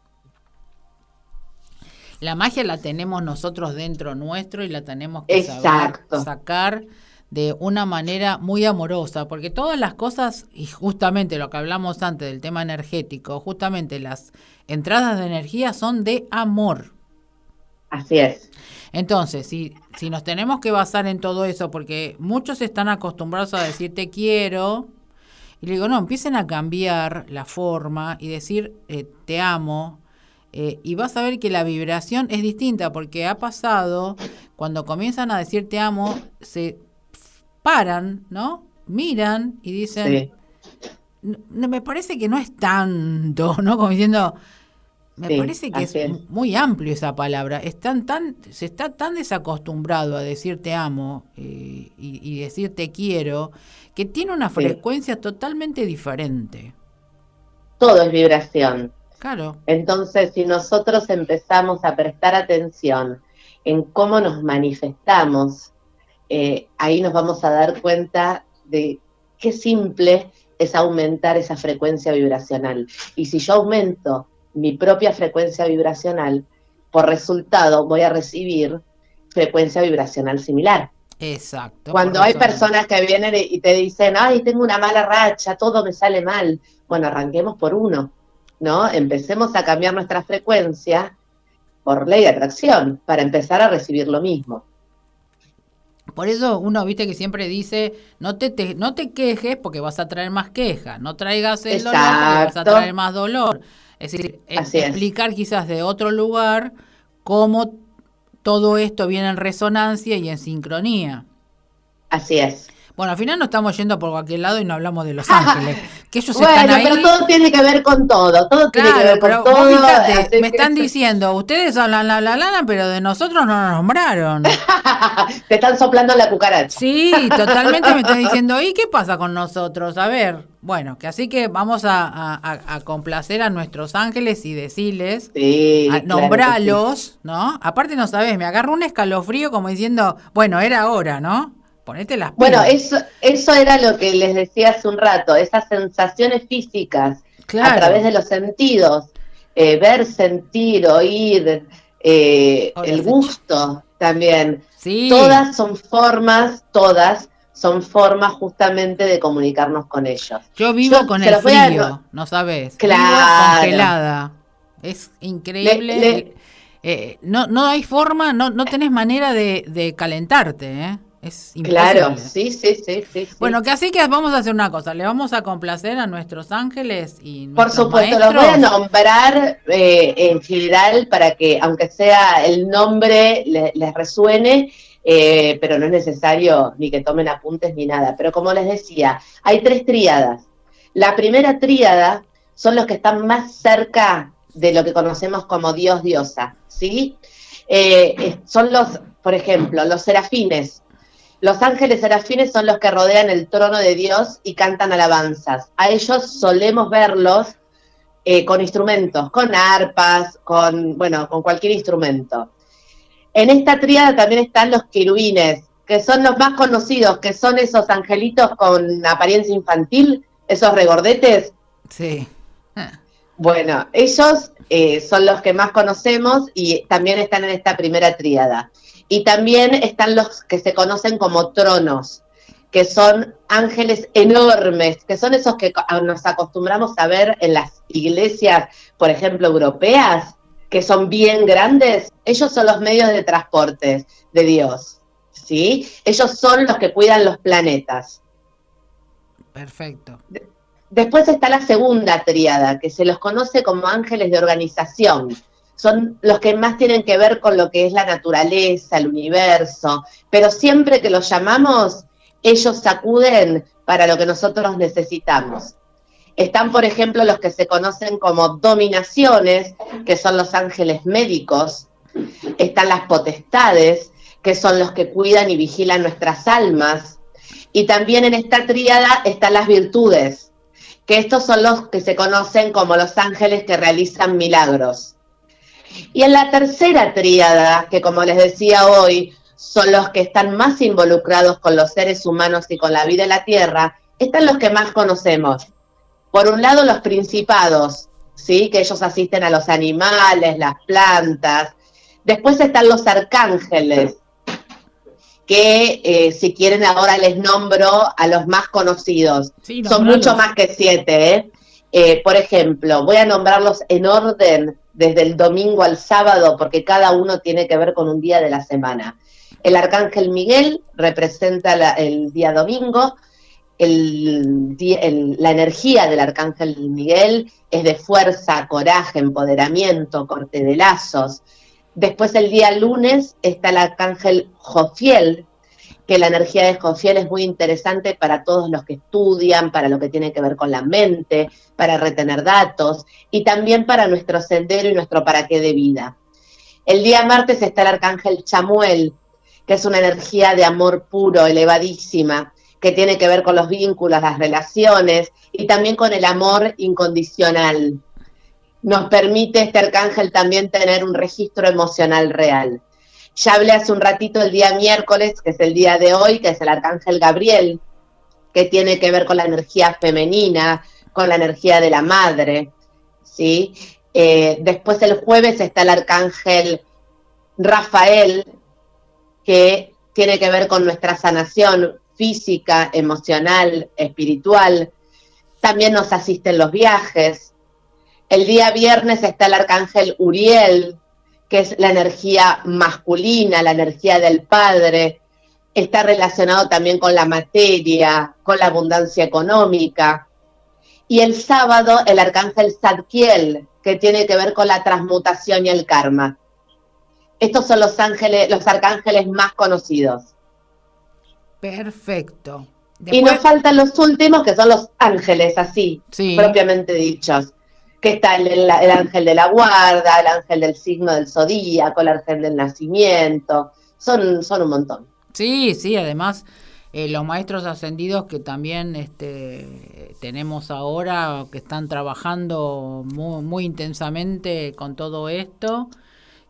La magia la tenemos nosotros dentro nuestro y la tenemos que saber sacar de una manera muy amorosa, porque todas las cosas, y justamente lo que hablamos antes del tema energético, justamente las entradas de energía son de amor. Así es. Entonces, si, si nos tenemos que basar en todo eso, porque muchos están acostumbrados a decir te quiero, y le digo, no, empiecen a cambiar la forma y decir eh, te amo, eh, y vas a ver que la vibración es distinta, porque ha pasado, cuando comienzan a decir te amo, se paran, ¿no? Miran y dicen, Sí. "No, me parece que no es tanto, ¿no? Como diciendo, me Sí, parece que es, muy amplio esa palabra. Están tan, se está tan desacostumbrado a decir te amo eh, y, y decir te quiero, que tiene una Sí. frecuencia totalmente diferente. Todo es vibración. Claro, Entonces, si nosotros empezamos a prestar atención en cómo nos manifestamos, eh, ahí nos vamos a dar cuenta de qué simple es aumentar esa frecuencia vibracional. Y si yo aumento mi propia frecuencia vibracional, por resultado voy a recibir frecuencia vibracional similar. exacto. Cuando hay personas que vienen y te dicen, ay, tengo una mala racha, todo me sale mal. Bueno, arranquemos por uno, ¿no? Empecemos a cambiar nuestra frecuencia por ley de atracción para empezar a recibir lo mismo. Por eso uno, viste, que siempre dice, no te, te- no te quejes porque vas a traer más quejas, no traigas el dolor porque vas a Exacto. traer más dolor. Es decir, e- es. explicar quizás de otro lugar cómo todo esto viene en resonancia y en sincronía. Así es. Bueno, al final no estamos yendo por cualquier lado y no hablamos de Los Ángeles, que ellos Bueno, están ahí. pero todo tiene que ver con todo, todo tiene que Claro, ver con todo. fíjate, me que- están diciendo, ustedes hablan la la lana, pero de nosotros no nos nombraron. Te están soplando la cucaracha. Sí, totalmente me estás diciendo, ¿y qué pasa con nosotros? A ver, bueno, que así que vamos a, a- a- a complacer a nuestros ángeles y decirles, Sí, a- claro nombralos, ¿no? Aparte no sabes, me agarro un escalofrío como diciendo, bueno, era hora, ¿no? Ponete las Bueno, eso, eso era lo que les decía hace un rato, esas sensaciones físicas Claro. a través de los sentidos, eh, ver, sentir, oír, eh, el gusto también. Sí, Todas son formas, todas son formas justamente de comunicarnos con ellos. yo vivo yo con el a- frío, no sabes. Claro. congelada. Es increíble. Le- le- Eh, no, no hay forma, no, no tenés manera de, de calentarte, ¿eh? Es imposible. Claro, sí, sí, sí, sí. Bueno, que así que vamos a hacer una cosa, le vamos a complacer a nuestros ángeles y Por supuesto, los voy a nombrar eh, en general para que, aunque sea el nombre, le- les resuene, eh, pero no es necesario ni que tomen apuntes ni nada. Pero como les decía, hay tres tríadas. La primera tríada son los que están más cerca de lo que conocemos como Dios, diosa, ¿sí? Eh, son los, por ejemplo, los serafines. Los ángeles serafines son los que rodean el trono de Dios y cantan alabanzas. A ellos solemos verlos eh, con instrumentos, con arpas, con, bueno, con cualquier instrumento. En esta tríada también están los querubines, que son los más conocidos, que son esos angelitos con apariencia infantil, esos regordetes. Sí. Ah, Bueno, ellos eh, son los que más conocemos y también están en esta primera tríada. Y también están los que se conocen como tronos, que son ángeles enormes, que son esos que nos acostumbramos a ver en las iglesias, por ejemplo, europeas, que son bien grandes, ellos son los medios de transporte de Dios, ¿sí? Ellos son los que cuidan los planetas. Perfecto. Después está la segunda tríada, que se los conoce como ángeles de organización. Son los que más tienen que ver con lo que es la naturaleza, el universo, pero siempre que los llamamos, ellos acuden para lo que nosotros necesitamos. Están, por ejemplo, los que se conocen como dominaciones, que son los ángeles médicos. Están las potestades, que son los que cuidan y vigilan nuestras almas. Y también en esta tríada están las virtudes, que estos son los que se conocen como los ángeles que realizan milagros. Y en la tercera tríada, que como les decía hoy, son los que están más involucrados con los seres humanos y con la vida en la Tierra, están los que más conocemos. Por un lado, los principados, ¿sí? que ellos asisten a los animales, las plantas. Después están los arcángeles, que eh, si quieren ahora les nombro a los más conocidos. Son mucho más que siete. ¿eh? ¿eh? por ejemplo, voy a nombrarlos en orden desde el domingo al sábado, porque cada uno tiene que ver con un día de la semana. El arcángel Miguel representa el día domingo. la energía del arcángel Miguel es de fuerza, coraje, empoderamiento, corte de lazos. Después el día lunes está el arcángel Jofiel, que la energía de es muy interesante para todos los que estudian, para lo que tiene que ver con la mente, para retener datos y también para nuestro sendero y nuestro para qué de vida. El día martes está el arcángel Chamuel, que es una energía de amor puro, elevadísima, que tiene que ver con los vínculos, las relaciones y también con el amor incondicional. Nos permite este arcángel también tener un registro emocional real. Ya hablé hace un ratito el día miércoles, que es el día de hoy, que es el arcángel Gabriel, que tiene que ver con la energía femenina, con la energía de la madre, ¿sí? Eh, después el jueves está el arcángel Rafael, que tiene que ver con nuestra sanación física, emocional, espiritual. También nos asisten los viajes. El día viernes está el arcángel Uriel, que es la energía masculina, la energía del padre. Está relacionado también con la materia, con la abundancia económica. Y el sábado el arcángel Zadkiel, que tiene que ver con la transmutación y el karma. Estos son los ángeles, los arcángeles más conocidos. Perfecto. Y nos faltan los últimos, que son los ángeles, así, propiamente dichos. Que está el, ángel de la guarda, el ángel del signo del zodíaco, el ángel del nacimiento. Son, son un montón. Sí, sí, además eh, los maestros ascendidos que también este, tenemos ahora, que están trabajando muy, muy intensamente con todo esto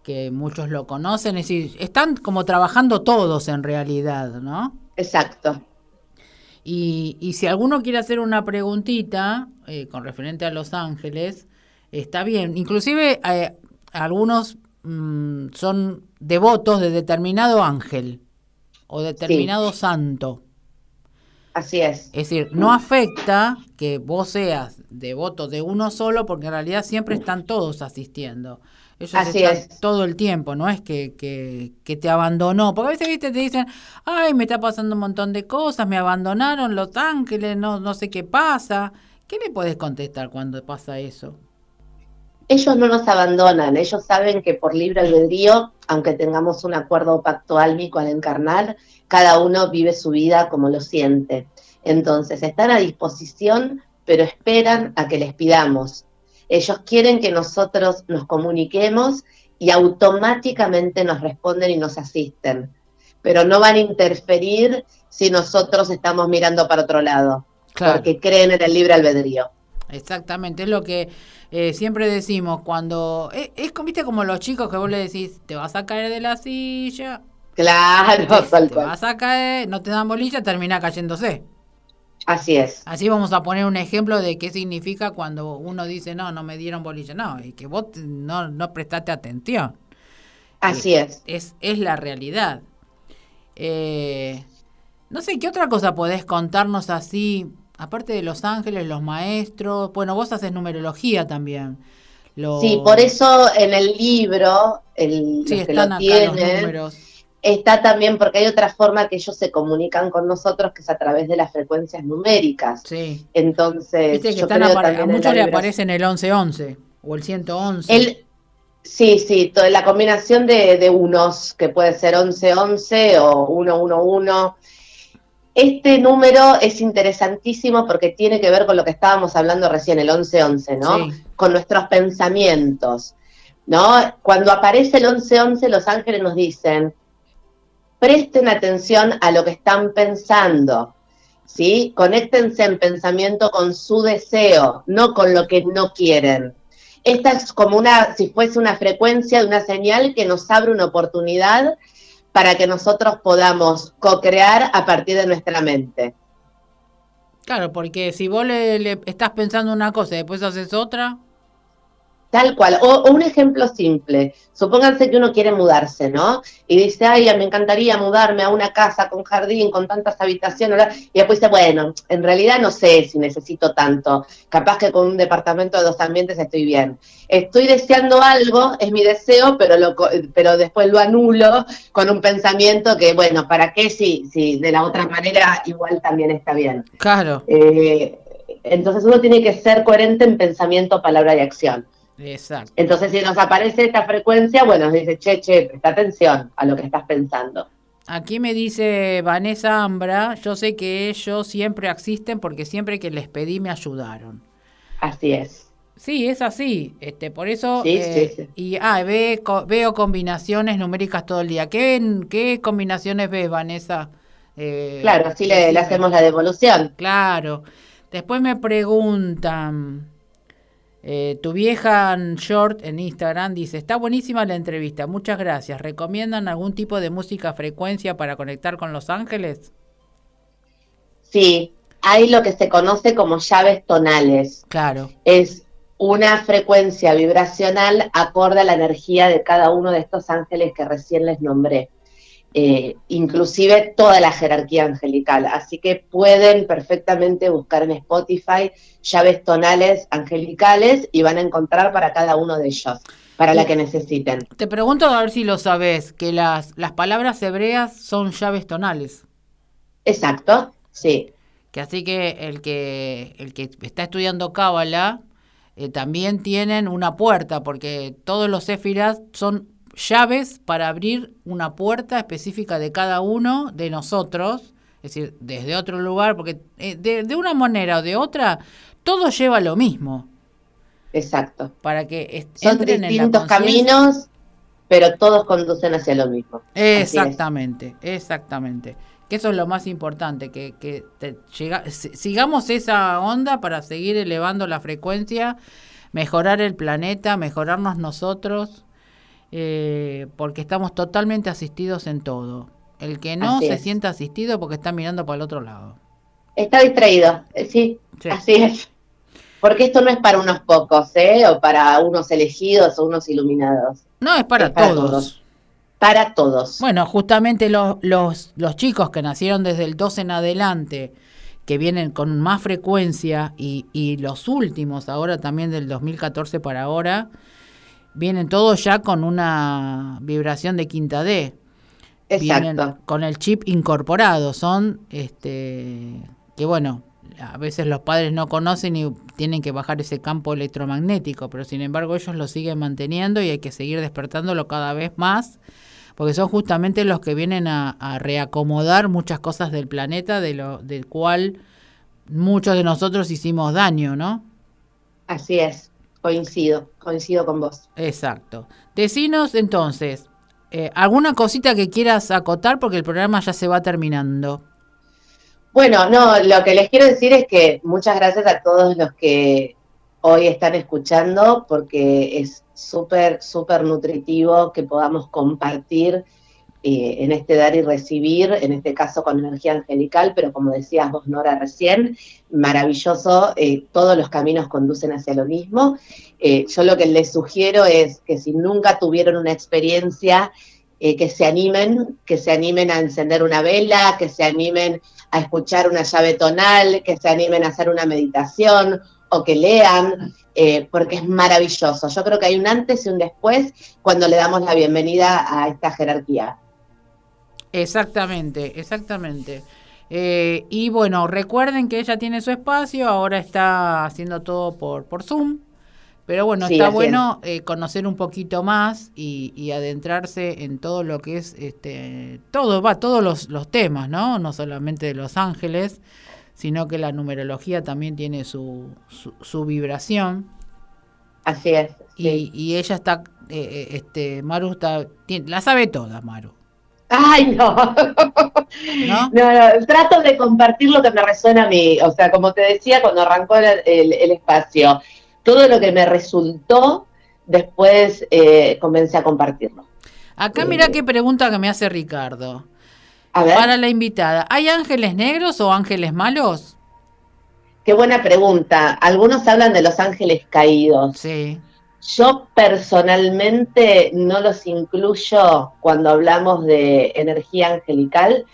que muchos lo conocen, es decir, están como trabajando todos en realidad, ¿no? Exacto. Y, y si alguno quiere hacer una preguntita eh, con referente a Los Ángeles, está bien. Inclusive eh, algunos mm, son devotos de determinado ángel o determinado santo. Así es. Es decir, no afecta que vos seas devoto de uno solo, porque en realidad siempre están todos asistiendo. Ellos Así es. todo el tiempo, no es que, que, te abandonó. Porque a veces ¿viste? te dicen, ay, me está pasando un montón de cosas, me abandonaron los ángeles, no, no sé qué pasa. ¿Qué le puedes contestar cuando pasa eso? Ellos no nos abandonan, ellos saben que por libre albedrío, aunque tengamos un acuerdo pacto álmico al encarnar, cada uno vive su vida como lo siente. Entonces, están a disposición, pero esperan a que les pidamos ellos quieren que nosotros nos comuniquemos y automáticamente nos responden y nos asisten, pero no van a interferir si nosotros estamos mirando para otro lado, porque creen en el libre albedrío. Exactamente, es lo que eh, siempre decimos cuando es, es ¿viste, como los chicos que vos le decís, te vas a caer de la silla. Claro, te, vas a caer, no te dan bolilla, termina cayéndose. Así es. Así vamos a poner un ejemplo de qué significa cuando uno dice, no, no me dieron bolilla. No, y que vos no, no prestaste atención. Así es. Es, es la realidad. Eh, No sé, ¿qué otra cosa podés contarnos así? Aparte de los ángeles, los maestros, bueno, vos haces numerología también. Sí, por eso en el libro, el, sí, los números está también porque hay otra forma que ellos se comunican con nosotros que es a través de las frecuencias numéricas. Sí. Entonces, Viste que están a muchos le aparecen el 1111 o el 111. El, sí, sí, toda la combinación de, de unos, que puede ser 1111 o 111. Este número es interesantísimo porque tiene que ver con lo que estábamos hablando recién, el 1111, ¿no? Con nuestros pensamientos, ¿no? Cuando aparece el 1111, los ángeles nos dicen, presten atención a lo que están pensando, ¿sí? Conéctense en pensamiento con su deseo, no con lo que no quieren. Esta es como una, si fuese una frecuencia de una señal que nos abre una oportunidad para que nosotros podamos co-crear a partir de nuestra mente. Claro, porque si vos le, estás pensando una cosa y después haces otra, Tal cual. O, un ejemplo simple. Supónganse que uno quiere mudarse, ¿no? Y dice, ay, me encantaría mudarme a una casa con jardín, con tantas habitaciones. Y después dice, bueno, en realidad no sé si necesito tanto. Capaz que con un departamento de dos ambientes estoy bien. Estoy deseando algo, es mi deseo, pero, lo, pero después lo anulo con un pensamiento que, bueno, ¿para qué si, si de la otra manera igual también está bien? Claro. Eh, entonces uno tiene que ser coherente en pensamiento, palabra y acción. Exacto. Entonces, si nos aparece esta frecuencia, bueno, nos dice, che, che, presta atención a lo que estás pensando. Aquí me dice Vanessa Ambra, yo sé que ellos siempre existen porque siempre que les pedí me ayudaron. Así es. Sí, es así. Este, por eso. Sí, sí, eh, Y ah, veo combinaciones numéricas todo el día. ¿Qué, qué combinaciones ves, Vanessa? Eh, claro, así le, le, hacemos la devolución. Claro. Después me preguntan. Eh, tu vieja short en Instagram dice, está buenísima la entrevista, muchas gracias. ¿Recomiendan algún tipo de música frecuencia para conectar con Los Ángeles? Sí, hay lo que se conoce como llaves tonales. Claro. Es una frecuencia vibracional acorde a la energía de cada uno de estos ángeles que recién les nombré. Eh, inclusive toda la jerarquía angelical. Así que pueden perfectamente buscar en Spotify llaves tonales angelicales y van a encontrar para cada uno de ellos, para la que necesiten. Te pregunto a ver si lo sabes, que las, las palabras hebreas son llaves tonales. Exacto, sí. Que así que el que, el que está estudiando Cábala eh, también tienen una puerta, porque todos los sefiras son llaves para abrir una puerta específica de cada uno de nosotros, es decir, desde otro lugar, porque eh, de, una manera o de otra, todo lleva lo mismo. Exacto. Para que Son distintos caminos, pero todos conducen hacia lo mismo. Exactamente, exactamente. Que eso es lo más importante, que, que sigamos esa onda para seguir elevando la frecuencia, mejorar el planeta, mejorarnos nosotros eh, porque estamos totalmente asistidos en todo. El que no se sienta asistido porque está mirando para el otro lado. Está distraído, eh, sí, así es. Porque esto no es para unos pocos, ¿eh? O para unos elegidos o unos iluminados. No, es para, todos. Para todos. Bueno, justamente los, los, los chicos que nacieron desde el 12 en adelante, que vienen con más frecuencia, y, y los últimos ahora también del 2014 para ahora, vienen todos ya con una vibración de quinta D. Exacto. con el chip incorporado. Son, este, que bueno, a veces los padres no conocen y tienen que bajar ese campo electromagnético, pero sin embargo ellos lo siguen manteniendo y hay que seguir despertándolo cada vez más, porque son justamente los que vienen a, reacomodar muchas cosas del planeta, de lo, del cual muchos de nosotros hicimos daño, ¿no? Así es. Coincido, coincido con vos. Exacto. Decinos entonces, eh, ¿alguna cosita que quieras acotar? Porque el programa ya se va terminando. Bueno, no, lo que les quiero decir es que muchas gracias a todos los que hoy están escuchando, porque es súper, súper nutritivo que podamos compartir eh, en este dar y recibir, en este caso con energía angelical, pero como decías vos, Nora, recién, maravilloso, eh, todos los caminos conducen hacia lo mismo. Eh, yo lo que les sugiero es que si nunca tuvieron una experiencia eh, que se animen, que se animen a encender una vela, que se animen a escuchar una llave tonal, que se animen a hacer una meditación o que lean, porque es maravilloso. Yo creo que hay un antes y un después cuando le damos la bienvenida a esta jerarquía. Exactamente, exactamente. Eh, y bueno, recuerden que ella tiene su espacio, ahora está haciendo todo por, por Zoom. Pero bueno, está bueno eh, conocer un poquito más y, adentrarse en todo lo que es, este, todo, va, todos los, los temas, ¿no? No solamente de Los Ángeles, sino que la numerología también tiene su, su, vibración. Así es. Y, ella está, eh, este, Maru está, la sabe toda, Maru. Ay, no. no. No, Trato de compartir lo que me resuena a mí. O sea, como te decía cuando arrancó el, espacio, todo lo que me resultó, después eh, comencé a compartirlo. Acá mira qué pregunta que me hace Ricardo. A ver. Para la invitada, ¿hay ángeles negros o ángeles malos? Qué buena pregunta. Algunos hablan de los ángeles caídos. Sí. Yo personalmente no los incluyo cuando hablamos de energía angelical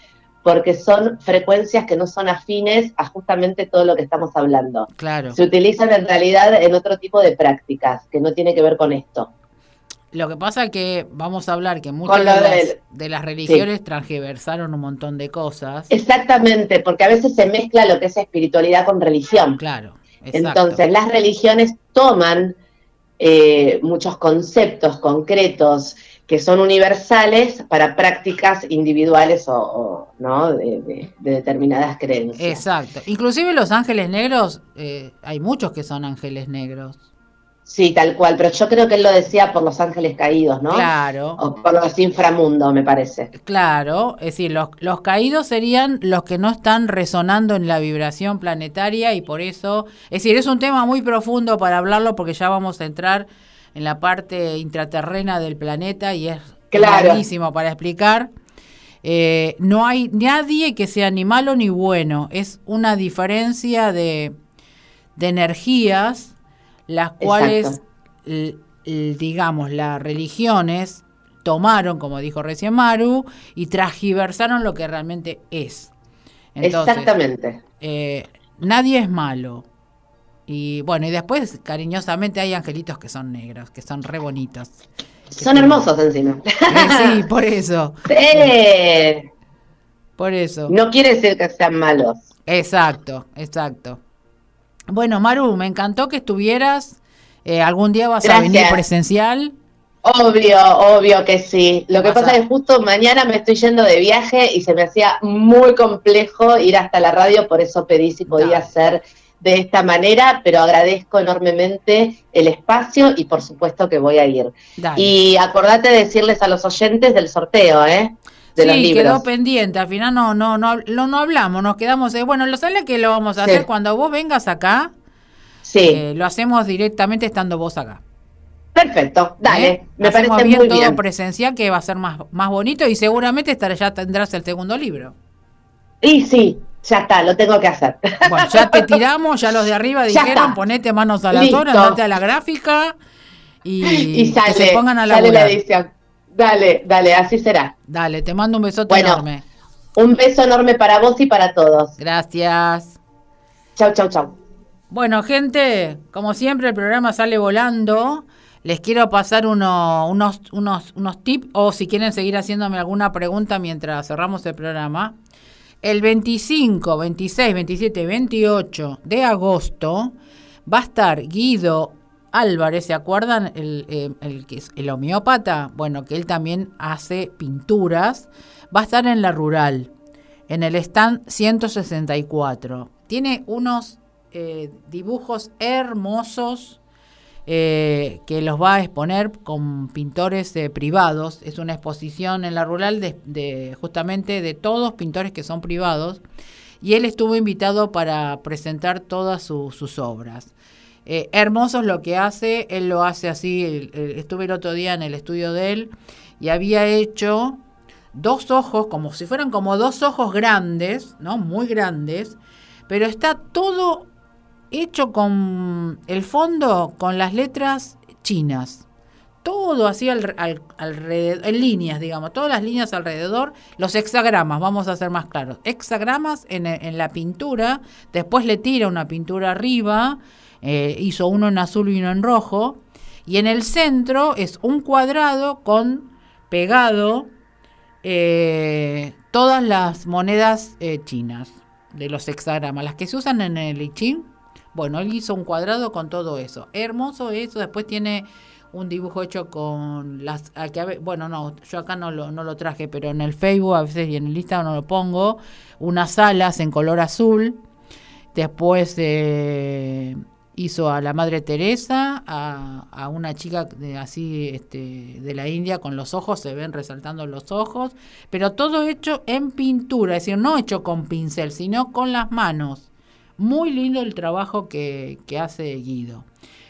porque son frecuencias que no son afines a justamente todo lo que estamos hablando. Claro. Se utilizan en realidad en otro tipo de prácticas que no tiene que ver con esto. Lo que pasa es que vamos a hablar que muchas de las, religiones transversaron un montón de cosas. Exactamente, porque a veces se mezcla lo que es espiritualidad con religión. Claro. Entonces las religiones toman eh, muchos conceptos concretos que son universales para prácticas individuales o, ¿no? De, determinadas creencias. Exacto. Inclusive los ángeles negros, eh, hay muchos que son ángeles negros. Sí, tal cual, pero yo creo que él lo decía por los ángeles caídos, ¿no? Claro. O por los inframundos, me parece. Claro, es decir, los, los caídos serían los que no están resonando en la vibración planetaria y por eso, es decir, es un tema muy profundo para hablarlo porque ya vamos a entrar en la parte intraterrena del planeta y es clarísimo para explicar. Eh, no hay nadie que sea ni malo ni bueno, es una diferencia de, de energías las cuales, digamos, las religiones tomaron, como dijo recién Maru, y transgiversaron lo que realmente es. Exactamente. Eh, nadie es malo. Y bueno, y después cariñosamente hay angelitos que son negros, que son re bonitos. Son hermosos encima. sí, por eso. Sí. Por eso. No quiere decir que sean malos. Exacto, exacto. Bueno, Maru, me encantó que estuvieras. Eh, ¿Algún día vas a venir presencial? Obvio, obvio que sí. Lo que pasa es que justo mañana me estoy yendo de viaje y se me hacía muy complejo ir hasta la radio, por eso pedí si podía ser de esta manera, pero agradezco enormemente el espacio y por supuesto que voy a ir. Y acordate de decirles a los oyentes del sorteo, ¿eh? Sí, quedó pendiente, al final no, no, no, no, hablamos, nos quedamos, eh, bueno, lo sale que lo vamos a hacer cuando vos vengas acá, sí. Eh, lo hacemos directamente estando vos acá. Perfecto, dale, ¿Eh? me parece bien muy todo bien. presencial que va a ser más, más bonito y seguramente ya tendrás el segundo libro. Y sí, ya está, lo tengo que hacer. Bueno, ya te tiramos, ya los de arriba dijeron, ponete manos a la zona, andate a la gráfica y, que se pongan a la edición. Dale, dale, así será. Dale, te mando un besote enorme. Un beso enorme para vos y para todos. Gracias. Chau, chau, chau. Bueno, gente, como siempre el programa sale volando. Les quiero pasar unos, unos, unos tips o si quieren seguir haciéndome alguna pregunta mientras cerramos el programa. El 25, 26, 27 y 28 de agosto va a estar Guido Álvarez, ¿se acuerdan? El, eh, el, el homeópata, bueno, que él también hace pinturas, va a estar en la rural, en el stand 164. Tiene unos eh, dibujos hermosos eh, que los va a exponer con pintores privados. Es una exposición en la rural de, justamente de todos pintores que son privados. Y él estuvo invitado para presentar todas sus obras. Eh, hermoso es lo que hace, él lo hace así, estuve el otro día en el estudio de él y había hecho dos ojos, como si fueran como dos ojos grandes, ¿no? Muy grandes, pero está todo hecho con el fondo con las letras chinas. todo así alrededor, en líneas, digamos, todas las líneas alrededor, los hexagramas, vamos a ser más claros, hexagramas en la pintura, después le tira una pintura arriba, eh, hizo uno en azul y uno en rojo, y en el centro es un cuadrado con pegado eh, todas las monedas eh, chinas de los hexagramas, las que se usan en el I. Bueno, él hizo un cuadrado con todo eso. Hermoso eso. Después tiene un dibujo hecho con las... bueno, no, yo acá no lo, no lo traje, pero en el Facebook a veces y en el Instagram no lo pongo. Unas alas en color azul. Después eh, hizo a la Madre Teresa, a, una chica de, así este, de la India con los ojos, se ven resaltando los ojos, pero todo hecho en pintura, es decir, no hecho con pincel, sino con las manos. Muy lindo el trabajo que, que hace Guido.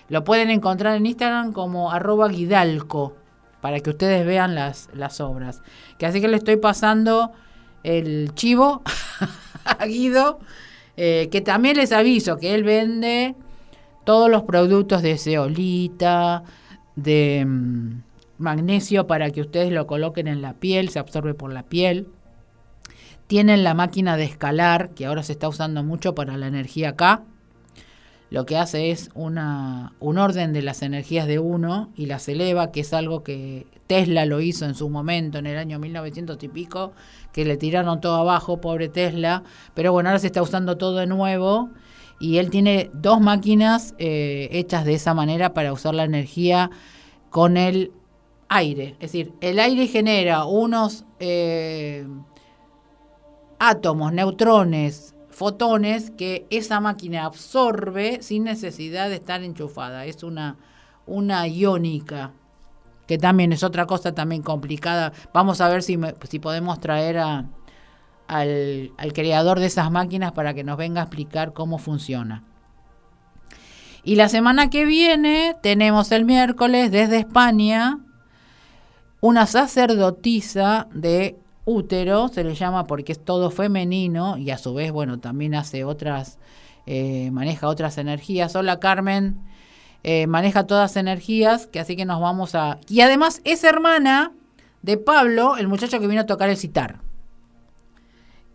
Lo pueden encontrar en Instagram como arroba guidalco, para que ustedes vean las, las obras. Que así que le estoy pasando el chivo a Guido, eh, que también les aviso que él vende todos los productos de zeolita, de mm, magnesio para que ustedes lo coloquen en la piel, se absorbe por la piel. Tienen la máquina de escalar, que ahora se está usando mucho para la energía acá. Lo que hace es una, un orden de las energías de uno y las eleva, que es algo que Tesla lo hizo en su momento, en el año 1900 y pico, que le tiraron todo abajo, pobre Tesla. Pero bueno, ahora se está usando todo de nuevo y él tiene dos máquinas eh, hechas de esa manera para usar la energía con el aire. Es decir, el aire genera unos eh, átomos, neutrones, fotones que esa máquina absorbe sin necesidad de estar enchufada. Es una, una iónica, que también es otra cosa también complicada. Vamos a ver si, si podemos traer a, al, creador de esas máquinas para que nos venga a explicar cómo funciona. Y la semana que viene tenemos el miércoles desde España una sacerdotisa de útero, se le llama porque es todo femenino y a su vez, bueno, también hace otras, eh, maneja otras energías. Hola Carmen, eh, maneja todas energías, que así que nos vamos a... Y además es hermana de Pablo, el muchacho que vino a tocar el citar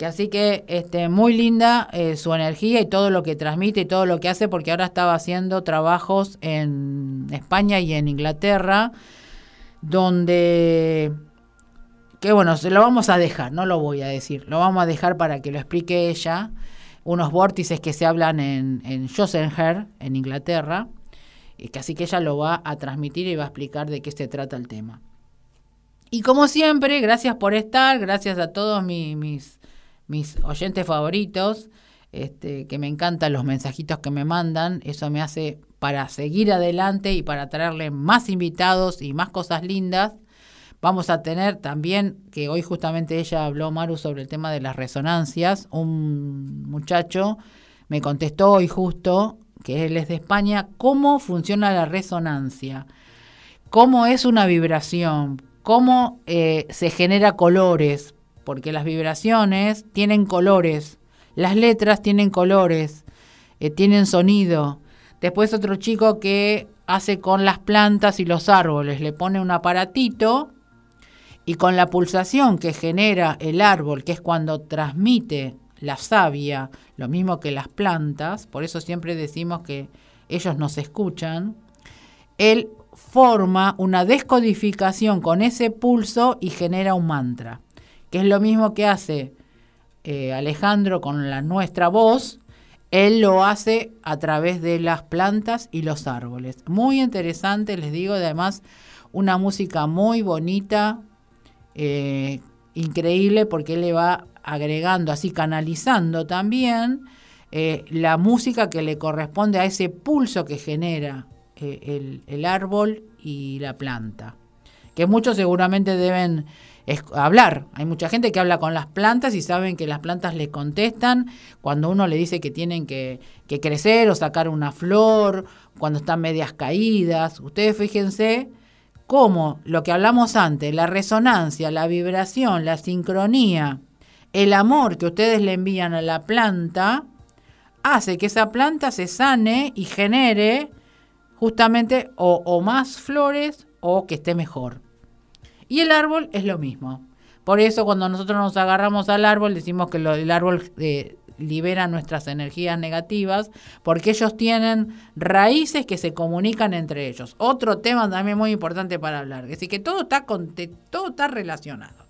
así que este, muy linda eh, su energía y todo lo que transmite y todo lo que hace, porque ahora estaba haciendo trabajos en España y en Inglaterra, donde, que bueno, se lo vamos a dejar, no lo voy a decir, lo vamos a dejar para que lo explique ella, unos vórtices que se hablan en, en en Inglaterra, y que así que ella lo va a transmitir y va a explicar de qué se trata el tema. Y como siempre, gracias por estar, gracias a todos mis oyentes favoritos, este, que me encantan los mensajitos que me mandan, eso me hace para seguir adelante y para traerle más invitados y más cosas lindas. Vamos a tener también, que hoy justamente ella habló, Maru, sobre el tema de las resonancias. Un muchacho me contestó hoy justo, que él es de España, cómo funciona la resonancia, cómo es una vibración, cómo eh, se genera colores, porque las vibraciones tienen colores, las letras tienen colores, eh, tienen sonido. Después otro chico que hace con las plantas y los árboles, le pone un aparatito y con la pulsación que genera el árbol, que es cuando transmite la savia, lo mismo que las plantas, por eso siempre decimos que ellos nos escuchan, él forma una descodificación con ese pulso y genera un mantra que es lo mismo que hace eh, Alejandro con la nuestra voz, él lo hace a través de las plantas y los árboles. Muy interesante, les digo, además una música muy bonita, eh, increíble, porque él le va agregando, así canalizando también eh, la música que le corresponde a ese pulso que genera el, el árbol y la planta. Que muchos seguramente deben es hablar. Hay mucha gente que habla con las plantas y saben que las plantas le contestan cuando uno le dice que tienen que, crecer o sacar una flor, cuando están medias caídas. Ustedes fíjense cómo lo que hablamos antes, la resonancia, la vibración, la sincronía, el amor que ustedes le envían a la planta, hace que esa planta se sane y genere justamente o más flores o que esté mejor. Y el árbol es lo mismo. Por eso cuando nosotros nos agarramos al árbol decimos que el árbol eh, libera nuestras energías negativas porque ellos tienen raíces que se comunican entre ellos. Otro tema también muy importante para hablar. Es decir, que todo está, con, todo está relacionado.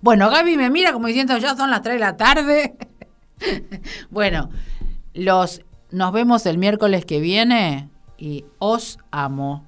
Bueno, Gaby me mira como diciendo, ya son las 3 de la tarde. bueno, los, nos vemos el miércoles que viene y os amo.